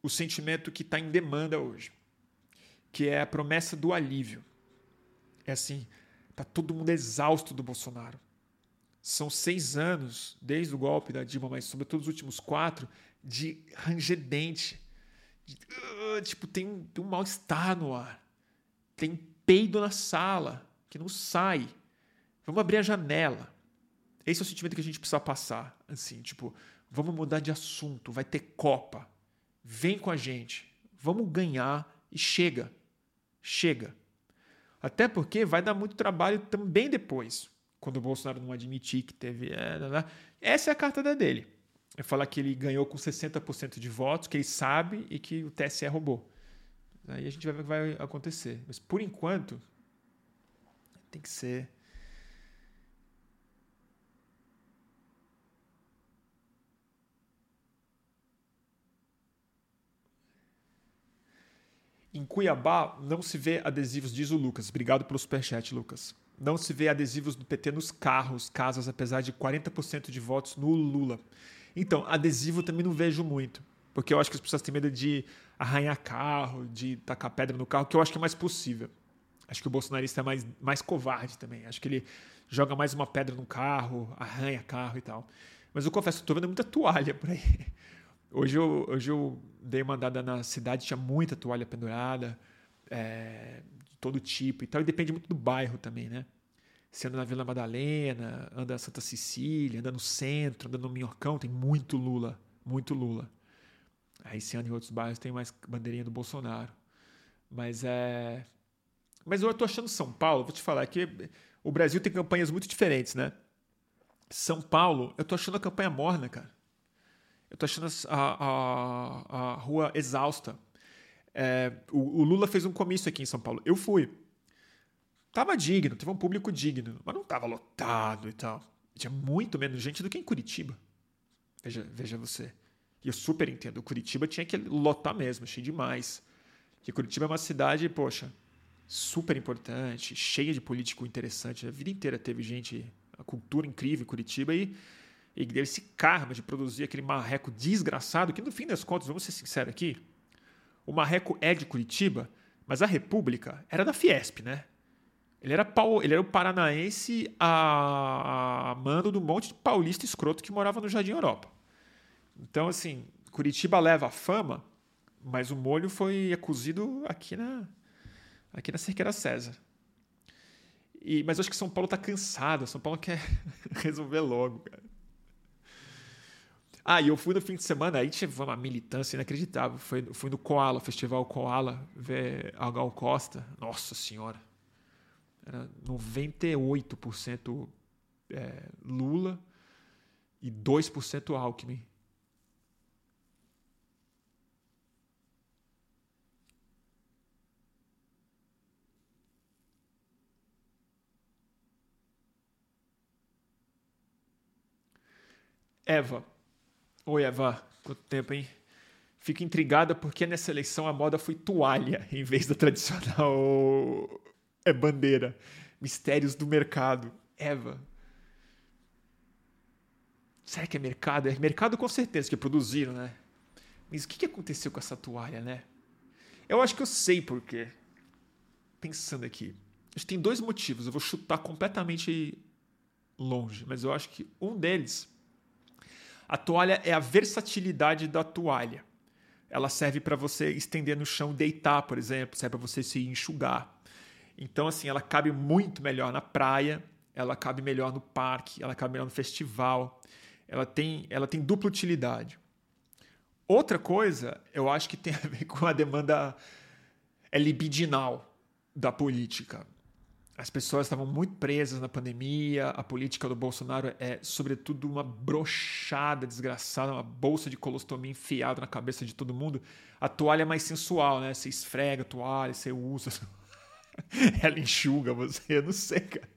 o sentimento que está em demanda hoje, que é a promessa do alívio. É assim, tá todo mundo exausto do Bolsonaro. São seis anos, desde o golpe da Dilma, mas sobretudo os últimos quatro, de rangedente. De, uh, tipo, tem um, tem um mal-estar no ar. Tem peido na sala, que não sai. Vamos abrir a janela. Esse é o sentimento que a gente precisa passar. Assim, tipo, Vamos mudar de assunto, vai ter Copa. Vem com a gente. Vamos ganhar e chega. Chega. Até porque vai dar muito trabalho também depois, quando o Bolsonaro não admitir que teve. É, essa é a carta dele. É falar que ele ganhou com 60% de votos, que ele sabe e que o TSE roubou. Aí a gente vai ver o que vai acontecer. Mas por enquanto, tem que ser Em Cuiabá não se vê adesivos, diz o Lucas. Obrigado pelo superchat, Lucas. Não se vê adesivos do PT nos carros, casas, apesar de 40% de votos no Lula. Então, adesivo também não vejo muito. Porque eu acho que as pessoas têm medo de arranhar carro, de tacar pedra no carro, que eu acho que é mais possível. Acho que o bolsonarista é mais, mais covarde também. Acho que ele joga mais uma pedra no carro, arranha carro e tal. Mas eu confesso, estou vendo muita toalha por aí. Hoje eu, hoje eu dei uma andada na cidade, tinha muita toalha pendurada, é, de todo tipo e tal, e depende muito do bairro também, né? Você anda na Vila Madalena, anda na Santa Cecília, anda no centro, anda no Minhocão, tem muito Lula, muito Lula. Aí se anda em outros bairros tem mais bandeirinha do Bolsonaro. Mas é. Mas eu tô achando São Paulo, vou te falar que o Brasil tem campanhas muito diferentes, né? São Paulo, eu tô achando a campanha morna, cara. Eu tô achando a, a, a rua exausta. É, o, o, Lula fez um comício aqui em São Paulo. Eu fui. Tava digno, teve um público digno, mas não tava lotado e tal. Tinha muito menos gente do que em Curitiba. Veja, veja você. E eu super entendo. Curitiba tinha que lotar mesmo, cheio demais. Porque Curitiba é uma cidade, poxa, super importante, cheia de político interessante. A vida inteira teve gente, a cultura incrível em Curitiba e e esse karma de produzir aquele marreco desgraçado, que no fim das contas, vamos ser sinceros aqui, o marreco é de Curitiba, mas a República era da Fiesp, né? Ele era, ele era o paranaense a, a mando do monte de paulista escroto que morava no Jardim Europa. Então, assim, Curitiba leva a fama, mas o molho foi cozido aqui na, aqui na Cerqueira César. E, mas eu acho que São Paulo está cansado. São Paulo quer (laughs) resolver logo, cara. Ah, e eu fui no fim de semana, aí tinha uma militância inacreditável. Fui, fui no Koala, Festival Koala, ver a Gal Costa. Nossa Senhora. Era 98% é, Lula e 2% Alckmin. Eva. Oi, Eva. Quanto tempo, hein? Fico intrigada porque nessa eleição a moda foi toalha (laughs) em vez da tradicional é bandeira. Mistérios do mercado. Eva. Será que é mercado? É mercado com certeza que produziram, né? Mas o que aconteceu com essa toalha, né? Eu acho que eu sei por quê. Pensando aqui. Acho que tem dois motivos. Eu vou chutar completamente longe, mas eu acho que um deles a toalha é a versatilidade da toalha. Ela serve para você estender no chão, deitar, por exemplo, serve para você se enxugar. Então, assim, ela cabe muito melhor na praia, ela cabe melhor no parque, ela cabe melhor no festival. Ela tem, ela tem dupla utilidade. Outra coisa, eu acho que tem a ver (laughs) com a demanda é libidinal da política. As pessoas estavam muito presas na pandemia, a política do Bolsonaro é, sobretudo, uma brochada desgraçada, uma bolsa de colostomia enfiada na cabeça de todo mundo. A toalha é mais sensual, né? Você esfrega a toalha, você usa, (laughs) ela enxuga você, não sei, cara.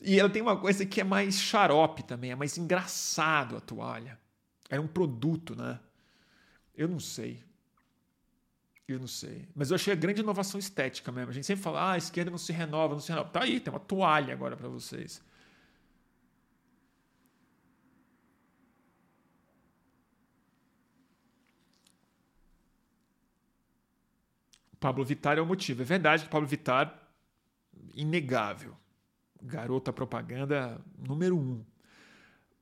E ela tem uma coisa que é mais xarope também, é mais engraçado a toalha. É um produto, né? Eu não sei. Eu não sei. Mas eu achei a grande inovação estética mesmo. A gente sempre fala, ah, a esquerda não se renova, não se renova. Tá aí, tem uma toalha agora para vocês. Pablo Vittar é o motivo. É verdade que Pablo Vittar, inegável. Garota propaganda número um.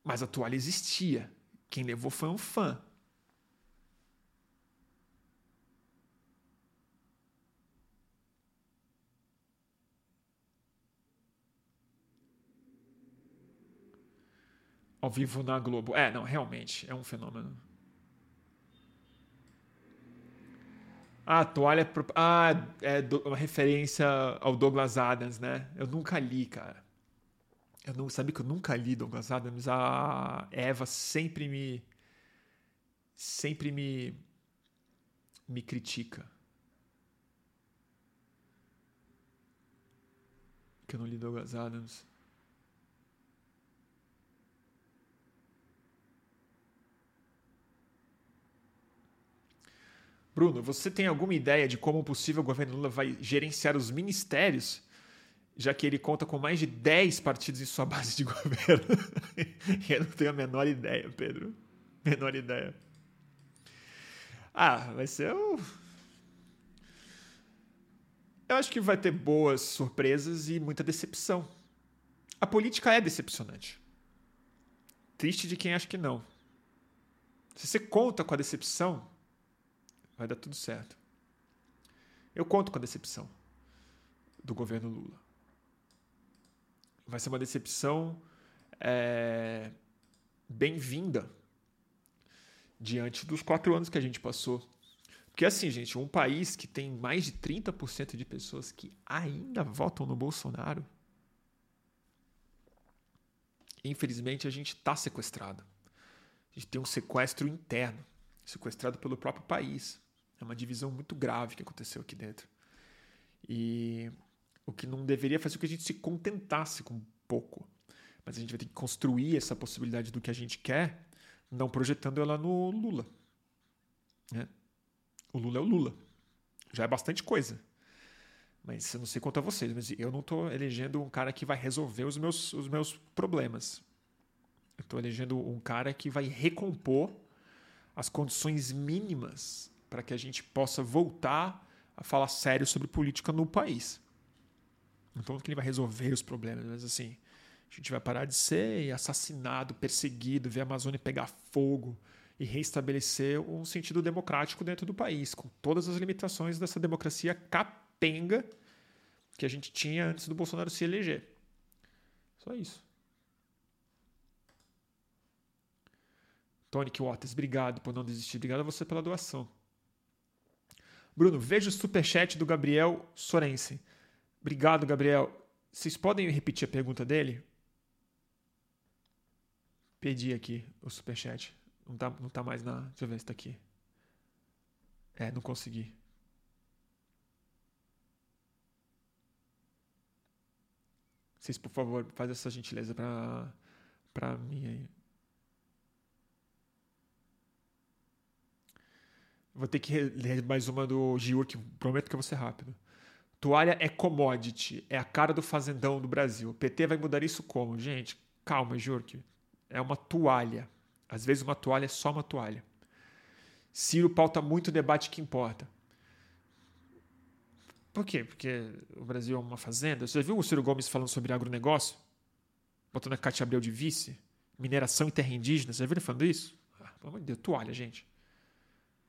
Mas a toalha existia. Quem levou foi um fã. Ao vivo na Globo. É, não, realmente, é um fenômeno. Ah, toalha. Pro... Ah, é uma referência ao Douglas Adams, né? Eu nunca li, cara. Eu não sabia que eu nunca li Douglas Adams. A Eva sempre me. Sempre me. Me critica. Que eu não li Douglas Adams. Bruno, você tem alguma ideia de como o possível governo Lula vai gerenciar os ministérios, já que ele conta com mais de 10 partidos em sua (laughs) base de governo? (laughs) Eu não tenho a menor ideia, Pedro. Menor ideia. Ah, vai ser o. Eu acho que vai ter boas surpresas e muita decepção. A política é decepcionante. Triste de quem acha que não. Se você conta com a decepção, vai dar tudo certo. Eu conto com a decepção do governo Lula. Vai ser uma decepção é, bem-vinda diante dos quatro anos que a gente passou. Porque, assim, gente, um país que tem mais de 30% de pessoas que ainda votam no Bolsonaro, infelizmente a gente está sequestrado. A gente tem um sequestro interno, sequestrado pelo próprio país. É uma divisão muito grave que aconteceu aqui dentro. E o que não deveria fazer com que a gente se contentasse com pouco. Mas a gente vai ter que construir essa possibilidade do que a gente quer, não projetando ela no Lula. Né? O Lula é o Lula. Já é bastante coisa. Mas eu não sei quanto a vocês, mas eu não estou elegendo um cara que vai resolver os meus, os meus problemas. Eu estou elegendo um cara que vai recompor as condições mínimas para que a gente possa voltar a falar sério sobre política no país. Estou que ele vai resolver os problemas, mas assim, a gente vai parar de ser assassinado, perseguido, ver a Amazônia pegar fogo e reestabelecer um sentido democrático dentro do país, com todas as limitações dessa democracia capenga que a gente tinha antes do Bolsonaro se eleger. Só isso. Tonic Waters, obrigado por não desistir. Obrigado a você pela doação. Bruno, veja o superchat do Gabriel Sorense. Obrigado, Gabriel. Vocês podem repetir a pergunta dele? Pedi aqui o superchat. Não tá, não tá mais na. Deixa eu ver se tá aqui. É, não consegui. Vocês, por favor, faz essa gentileza pra mim aí. Vou ter que ler mais uma do Giur, que prometo que eu vou ser rápido. Toalha é commodity, é a cara do fazendão do Brasil. O PT vai mudar isso como? Gente, calma, Jurk. É uma toalha. Às vezes uma toalha é só uma toalha. Ciro pauta muito o debate que importa. Por quê? Porque o Brasil é uma fazenda. Você já viu o Ciro Gomes falando sobre agronegócio? Botando a Cátia Abreu de vice? Mineração em terra indígena. Você já viu ele falando isso? Ah, pelo amor de Deus, toalha, gente.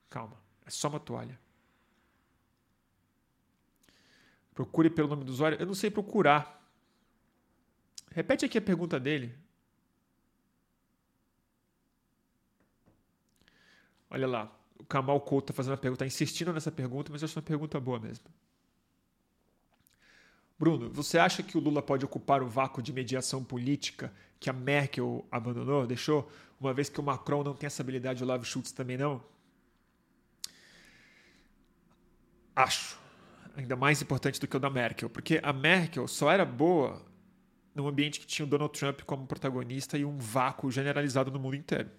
Calma, é só uma toalha. Procure pelo nome do usuário. Eu não sei procurar. Repete aqui a pergunta dele. Olha lá, o Kamal Couto está fazendo a pergunta, está insistindo nessa pergunta, mas eu acho uma pergunta boa mesmo. Bruno, você acha que o Lula pode ocupar o vácuo de mediação política que a Merkel abandonou, deixou, uma vez que o Macron não tem essa habilidade, o Olavo Schultz também não? Acho. Ainda mais importante do que o da Merkel. Porque a Merkel só era boa num ambiente que tinha o Donald Trump como protagonista e um vácuo generalizado no mundo inteiro.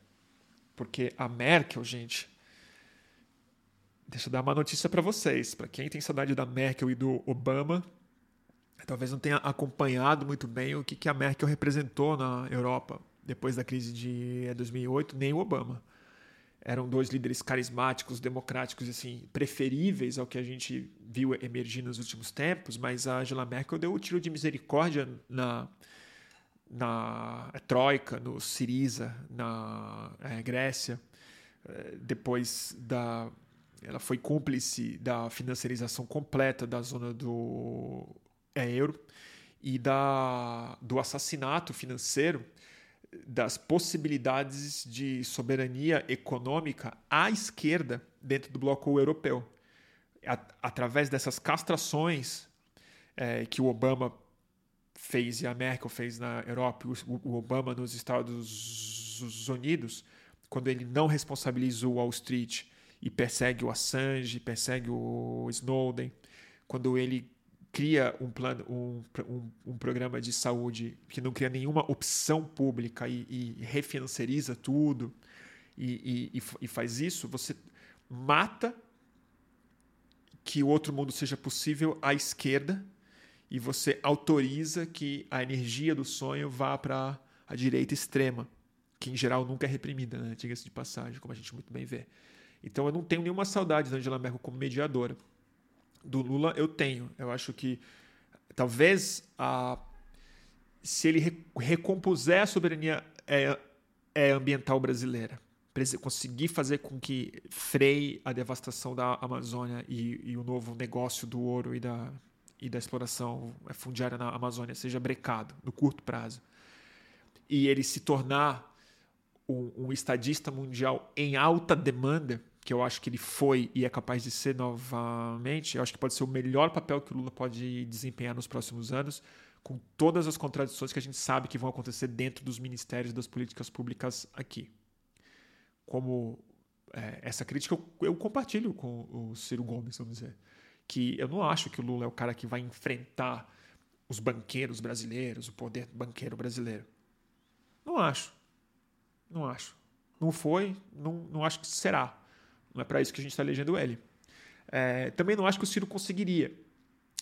Porque a Merkel, gente. Deixa eu dar uma notícia para vocês. Para quem tem saudade da Merkel e do Obama, talvez não tenha acompanhado muito bem o que, a Merkel representou na Europa depois da crise de 2008, nem o Obama eram dois líderes carismáticos, democráticos, assim, preferíveis ao que a gente viu emergir nos últimos tempos, mas a Angela Merkel deu o um tiro de misericórdia na, na Troika, no Siriza, na é, Grécia, é, depois da... Ela foi cúmplice da financiarização completa da zona do é, euro e da, do assassinato financeiro das possibilidades de soberania econômica à esquerda dentro do bloco europeu. Através dessas castrações é, que o Obama fez e a Merkel fez na Europa, o Obama nos Estados Unidos, quando ele não responsabiliza o Wall Street e persegue o Assange, persegue o Snowden, quando ele cria um plano, um, um, um, programa de saúde que não cria nenhuma opção pública e, e tudo e, e, e, faz isso, você mata que o outro mundo seja possível à esquerda e você autoriza que a energia do sonho vá para a direita extrema, que em geral nunca é reprimida, né? diga-se de passagem, como a gente muito bem vê. Então eu não tenho nenhuma saudade da Angela Merkel como mediadora do Lula eu tenho. Eu acho que talvez a, se ele recompuser a soberania é, é ambiental brasileira, conseguir fazer com que freie a devastação da Amazônia e, e, o novo negócio do ouro e da, e da exploração fundiária na Amazônia seja brecado no curto prazo, e ele se tornar um, um estadista mundial em alta demanda, que eu acho que ele foi e é capaz de ser novamente, eu acho que pode ser o melhor papel que o Lula pode desempenhar nos próximos anos, com todas as contradições que a gente sabe que vão acontecer dentro dos ministérios das políticas públicas aqui. Como é, essa crítica eu, eu, compartilho com o Ciro Gomes, vamos dizer, que eu não acho que o Lula é o cara que vai enfrentar os banqueiros brasileiros, o poder banqueiro brasileiro. Não acho. Não acho. Não foi, não, não acho que será. Não é para isso que a gente está elegendo ele. É, também não acho que o Ciro conseguiria.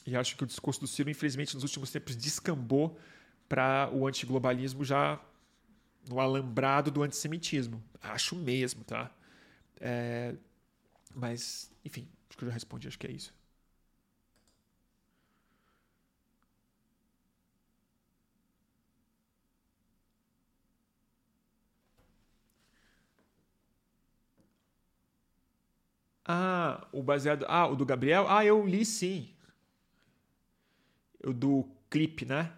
E acho que o discurso do Ciro, infelizmente, nos últimos tempos descambou para o antiglobalismo já no alambrado do antissemitismo. Acho mesmo, tá? É, mas, enfim, acho que eu já respondi, acho que é isso. Ah, o baseado. Ah, o do Gabriel? Ah, eu li sim. O do clipe, né?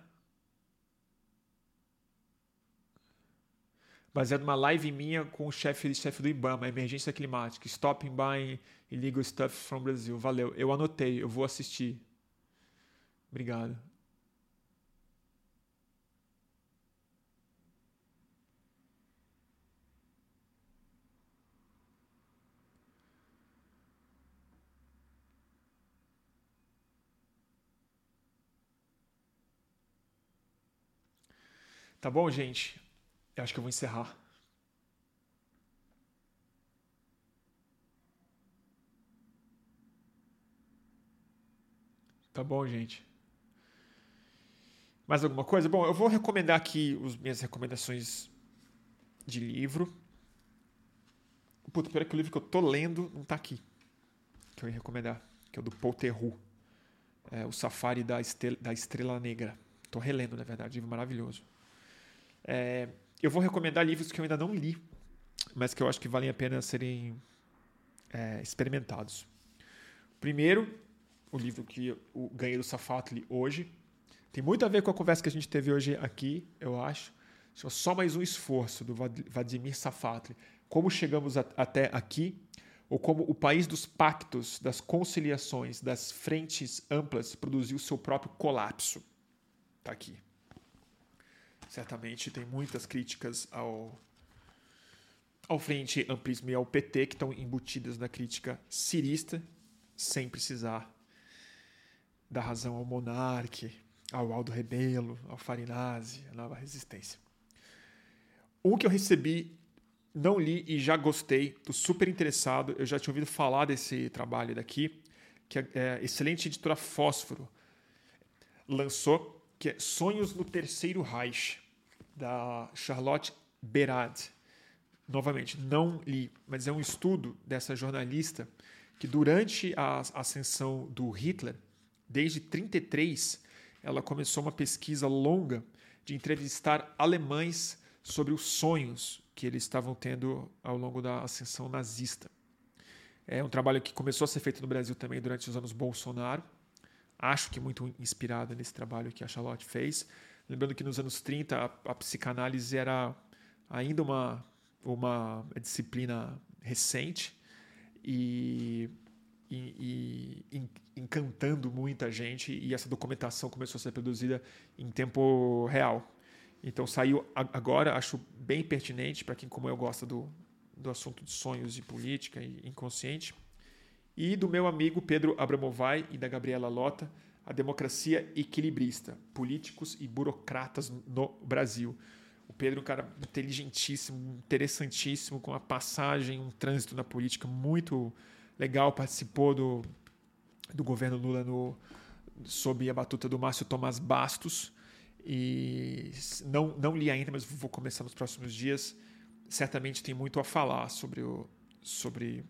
baseado numa live minha com o chefe chefe do IBAMA, Emergência Climática, Stopping by Illegal Stuff from Brazil. Valeu. Eu anotei, eu vou assistir. Obrigado. Tá bom, gente? Eu acho que eu vou encerrar. Tá bom, gente? Mais alguma coisa? Bom, eu vou recomendar aqui as minhas recomendações de livro. Puta, pior é que o livro que eu tô lendo não tá aqui. Que eu ia recomendar. Que é o do Paul Theroux. É, o Safari da da Estrela Negra. Tô relendo, na verdade. Livro maravilhoso. É, eu vou recomendar livros que eu ainda não li, mas que eu acho que valem a pena serem é, experimentados. Primeiro, o livro que eu ganhei do Safatli hoje. Tem muito a ver com a conversa que a gente teve hoje aqui, eu acho. Só Mais Um Esforço, do Vladimir Safatli. Como chegamos a, até aqui, ou como o país dos pactos, das conciliações, das frentes amplas produziu seu próprio colapso. Está aqui certamente tem muitas críticas ao, ao Frente Amplismo e ao PT que estão embutidas na crítica cirista, sem precisar dar razão ao Monarque, ao Aldo Rebelo, ao Farinazzi, à Nova Resistência. Um que eu recebi, não li e já gostei, estou super interessado, eu já tinha ouvido falar desse trabalho daqui, que é, é excelente editora Fósforo, lançou que é Sonhos no Terceiro Reich, da Charlotte Berard. Novamente, não li, mas é um estudo dessa jornalista que durante a ascensão do Hitler, desde 33, ela começou uma pesquisa longa de entrevistar alemães sobre os sonhos que eles estavam tendo ao longo da ascensão nazista. É um trabalho que começou a ser feito no Brasil também durante os anos Bolsonaro acho que muito inspirada nesse trabalho que a Charlotte fez. Lembrando que nos anos 30 a, a psicanálise era ainda uma, uma disciplina recente e, e, e, encantando muita gente, e essa documentação começou a ser produzida em tempo real. Então saiu agora, acho bem pertinente para quem, como eu, gosta do, do assunto de sonhos e política e inconsciente e do meu amigo Pedro Abramovay e da Gabriela Lota, A Democracia Equilibrista, Políticos e Burocratas no Brasil. O Pedro é um cara inteligentíssimo, interessantíssimo, com uma passagem, um trânsito na política muito legal, participou do, do governo Lula no, sob a batuta do Márcio Tomás Bastos. E não, não li ainda, mas vou começar nos próximos dias. Certamente tem muito a falar sobre, o, sobre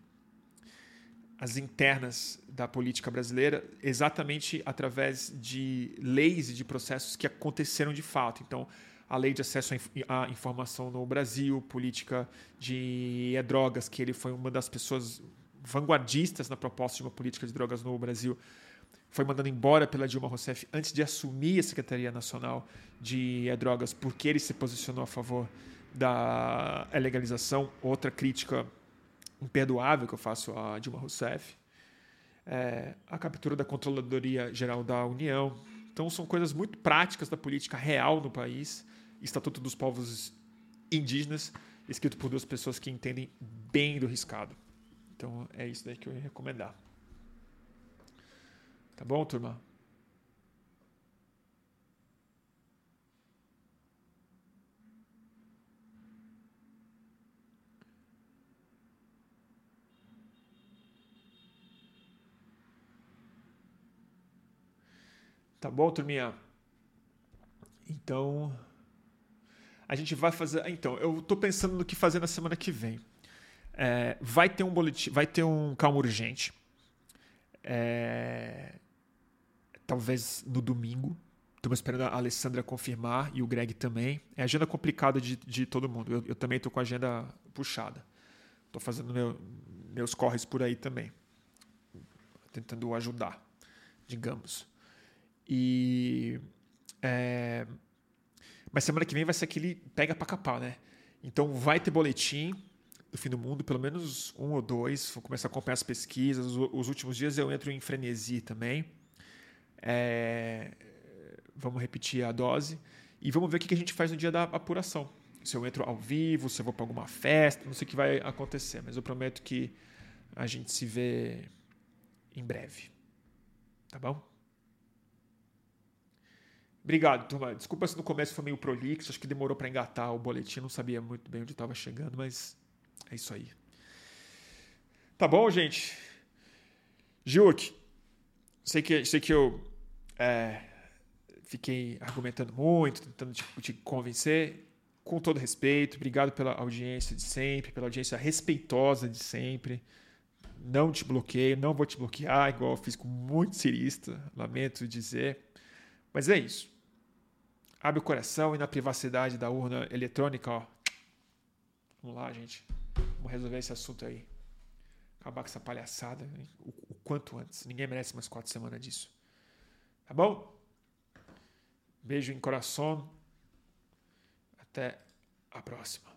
as internas da política brasileira exatamente através de leis e de processos que aconteceram de fato. Então, a lei de acesso à informação no Brasil, política de drogas, que ele foi uma das pessoas vanguardistas na proposta de uma política de drogas no Brasil, foi mandado embora pela Dilma Rousseff antes de assumir a Secretaria Nacional de Drogas, porque ele se posicionou a favor da legalização. Outra crítica imperdoável que eu faço a Dilma Rousseff, é, a captura da Controladoria Geral da União. Então, são coisas muito práticas da política real no país. Estatuto dos Povos Indígenas, escrito por duas pessoas que entendem bem do riscado. Então, é isso daí que eu ia recomendar. Tá bom, turma? Tá bom, turminha? Então, a gente vai fazer. Então, eu tô pensando no que fazer na semana que vem. É, vai ter um boletim, vai ter um calma urgente. É, talvez no domingo. Estamos esperando a Alessandra confirmar e o Greg também. É agenda complicada de, de todo mundo. Eu, eu também estou com a agenda puxada. Estou fazendo meu, meus corres por aí também. Tentando ajudar, digamos. E. É, mas semana que vem vai ser aquele pega pra capar, né? Então vai ter boletim do fim do mundo, pelo menos um ou dois. Vou começar a acompanhar as pesquisas. Os, últimos dias eu entro em frenesi também. É, vamos repetir a dose e vamos ver o que a gente faz no dia da apuração. Se eu entro ao vivo, se eu vou para alguma festa, não sei o que vai acontecer, mas eu prometo que a gente se vê em breve. Tá bom? Obrigado, turma. Desculpa se no começo foi meio prolixo, acho que demorou para engatar o boletim, não sabia muito bem onde estava chegando, mas é isso aí. Tá bom, gente? Juk, sei que, sei que eu é, fiquei argumentando muito, tentando te, te convencer. Com todo respeito, obrigado pela audiência de sempre, pela audiência respeitosa de sempre. Não te bloqueio, não vou te bloquear, igual eu fiz com muito cirista, lamento dizer. Mas é isso. Abre o coração e na privacidade da urna eletrônica, ó. Vamos lá, gente. Vamos resolver esse assunto aí. Acabar com essa palhaçada o, o quanto antes. Ninguém merece mais quatro semanas disso. Tá bom? Beijo em coração. Até a próxima.